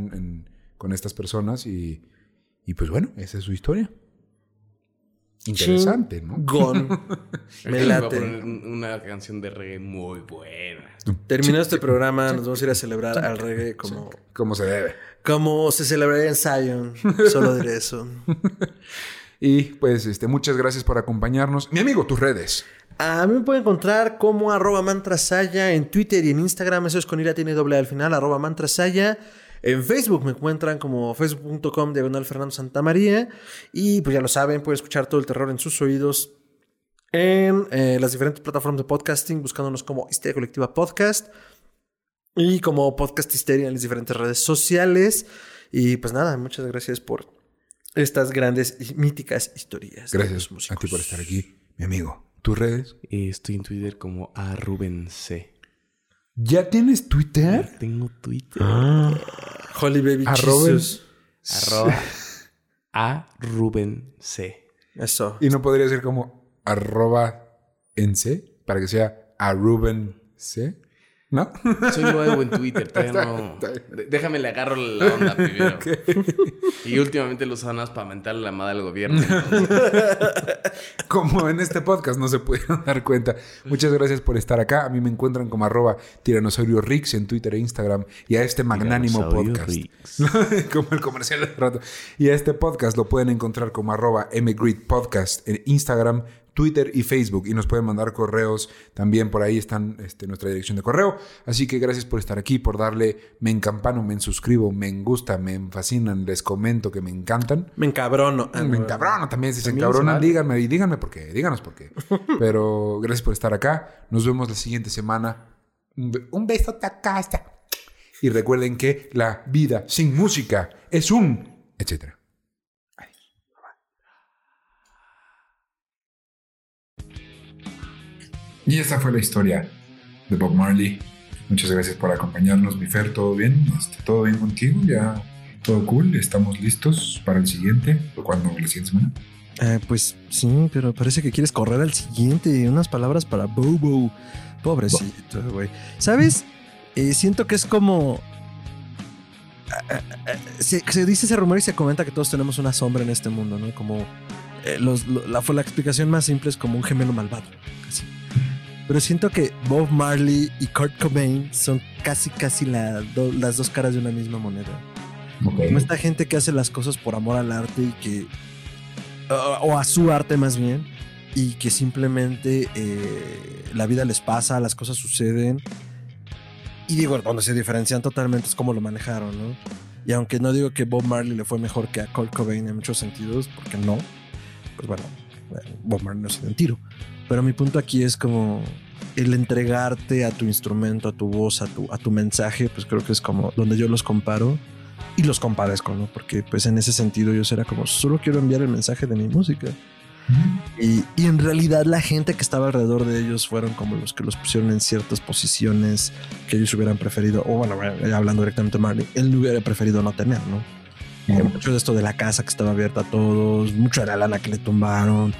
con estas personas y, y pues bueno, esa es su historia. Interesante, ¿no? Gon. [laughs] Me late. una canción de reggae muy buena. Terminado este programa, nos vamos a ir a celebrar al reggae como... Como se debe. Como se celebraría en Zion. Solo diré eso. [laughs] y pues, este, muchas gracias por acompañarnos. Mi amigo, tus redes. A mí me pueden encontrar como arroba mantrasaya en Twitter y en Instagram. Eso es con ira tiene doble al final, arroba mantrasaya. En Facebook me encuentran como facebook.com diagonal Fernando Santamaría. Y pues ya lo saben, pueden escuchar todo el terror en sus oídos en eh, las diferentes plataformas de podcasting, buscándonos como Histeria Colectiva Podcast y como Podcast Histeria en las diferentes redes sociales. Y pues nada, muchas gracias por estas grandes y míticas historias. Gracias a ti por estar aquí, mi amigo. ¿Tus redes? Estoy en Twitter como a Ruben C. ¿Ya tienes Twitter? tengo Twitter. Ah. Holy Baby Jesus. Arroba a Ruben C. Eso. Y no podría ser como arroba en C para que sea a Ruben C. ¿No? [laughs] Soy nuevo en Twitter, [laughs] todavía no. Déjame le agarro la onda primero. [laughs] Y últimamente lo usan para mentarle la madre al gobierno. como en este podcast no se pudieron dar cuenta. Muchas gracias por estar acá. A mí me encuentran como arroba tiranosaurio Rix en Twitter e Instagram. Y a este magnánimo podcast. como el comercial de rato. Y a este podcast lo pueden encontrar como arroba Podcast en Instagram, Twitter y Facebook y nos pueden mandar correos también por ahí están este, nuestra dirección de correo. Así que gracias por estar aquí, por darle me encampano, me suscribo, me gusta, me fascinan, les comento que me encantan. Me encabrono. me encabrono también, si se encabronan, díganme y díganme por qué, díganos por qué. [laughs] Pero gracias por estar acá. Nos vemos la siguiente semana. Un beso tacasta. Y recuerden que la vida sin música es un etcétera. Y esta fue la historia de Bob Marley. Muchas gracias por acompañarnos, mi Fer. ¿Todo bien? ¿Todo bien contigo? ¿Ya todo cool, estamos listos para el siguiente. ¿Cuándo? ¿La siguiente semana? Eh, pues sí, pero parece que quieres correr al siguiente. Unas palabras para Bobo. Pobrecito, güey. ¿Sabes? Eh, siento que es como. Eh, se, dice ese rumor y se comenta que todos tenemos una sombra en este mundo, ¿no? Como. la, la explicación más simple es como un gemelo malvado. Casi. Pero siento que Bob Marley y Kurt Cobain son casi, casi las dos caras de una misma moneda. Como esta gente que hace las cosas por amor al arte y que. o a su arte más bien. Y que simplemente eh, la vida les pasa, las cosas suceden. Y digo, donde se diferencian totalmente es cómo lo manejaron, ¿no? Y aunque no digo que Bob Marley le fue mejor que a Kurt Cobain en muchos sentidos, porque no, pues bueno, Bob Marley no se dio un tiro. Pero mi punto aquí es como el entregarte a tu instrumento, a tu voz, a tu, a tu mensaje, pues creo que es como donde yo los comparo y los compadezco, ¿no? Porque pues en ese sentido yo era como, solo quiero enviar el mensaje de mi música. y, y, en realidad la gente que estaba alrededor de ellos fueron como los que los pusieron en ciertas posiciones que ellos hubieran preferido, o bueno, hablando directamente de Marley, él hubiera preferido no tener, ¿no? Mucho de esto de la casa que estaba abierta a todos, mucho de la lana que le tumbaron,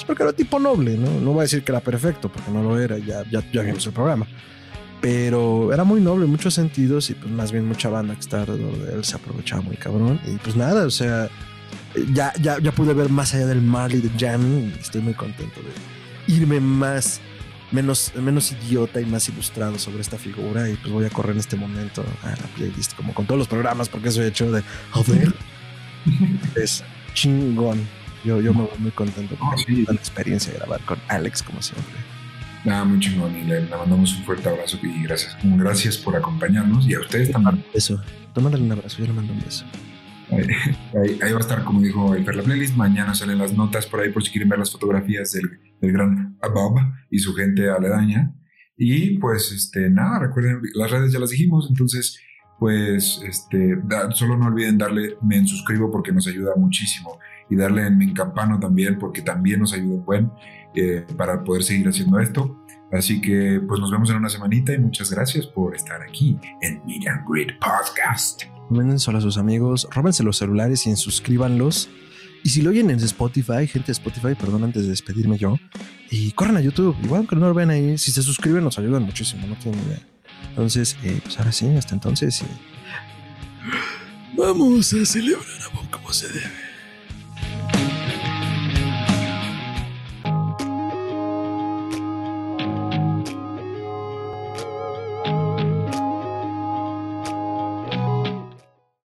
pues porque era tipo noble, ¿no? No voy a decir que era perfecto, porque no lo era, ya, ya, ya vimos el programa pero era muy noble en muchos sentidos y pues más bien mucha banda que está alrededor de él se aprovechaba muy cabrón y pues nada, o sea, ya, ya, ya pude ver más allá del Marley de Jamie y estoy muy contento de irme más, menos, menos idiota y más ilustrado sobre esta figura y pues voy a correr en este momento a la playlist como con todos los programas porque eso he hecho de, ver, [laughs] es chingón. Yo, yo me voy muy contento con la experiencia de grabar con Alex como siempre. Nada, muy chingón. Y le, mandamos un fuerte abrazo y gracias. Gracias por acompañarnos y a ustedes también. Eso. Tómale un abrazo, yo le mando un beso. Ahí, va a estar, como dijo el la playlist. Mañana salen las notas por ahí por si quieren ver las fotografías del, del gran Bob y su gente aledaña. Y pues, este, nada, recuerden, las redes ya las dijimos, entonces, pues, este, solo no olviden darle me suscribo porque nos ayuda muchísimo y darle en me campano también porque también nos ayuda un buen. Eh, para poder seguir haciendo esto. Así que pues nos vemos en una semanita y muchas gracias por estar aquí en Meet and Greet Podcast. Manden solo a sus amigos, róbense los celulares y suscríbanlos. Y si lo oyen en Spotify, gente de Spotify, perdón antes de despedirme yo, y corran a YouTube, igual que no lo ven ahí, si se suscriben nos ayudan muchísimo, no tienen idea. Entonces, eh, pues ahora sí, hasta entonces. Vamos a celebrar a como se debe.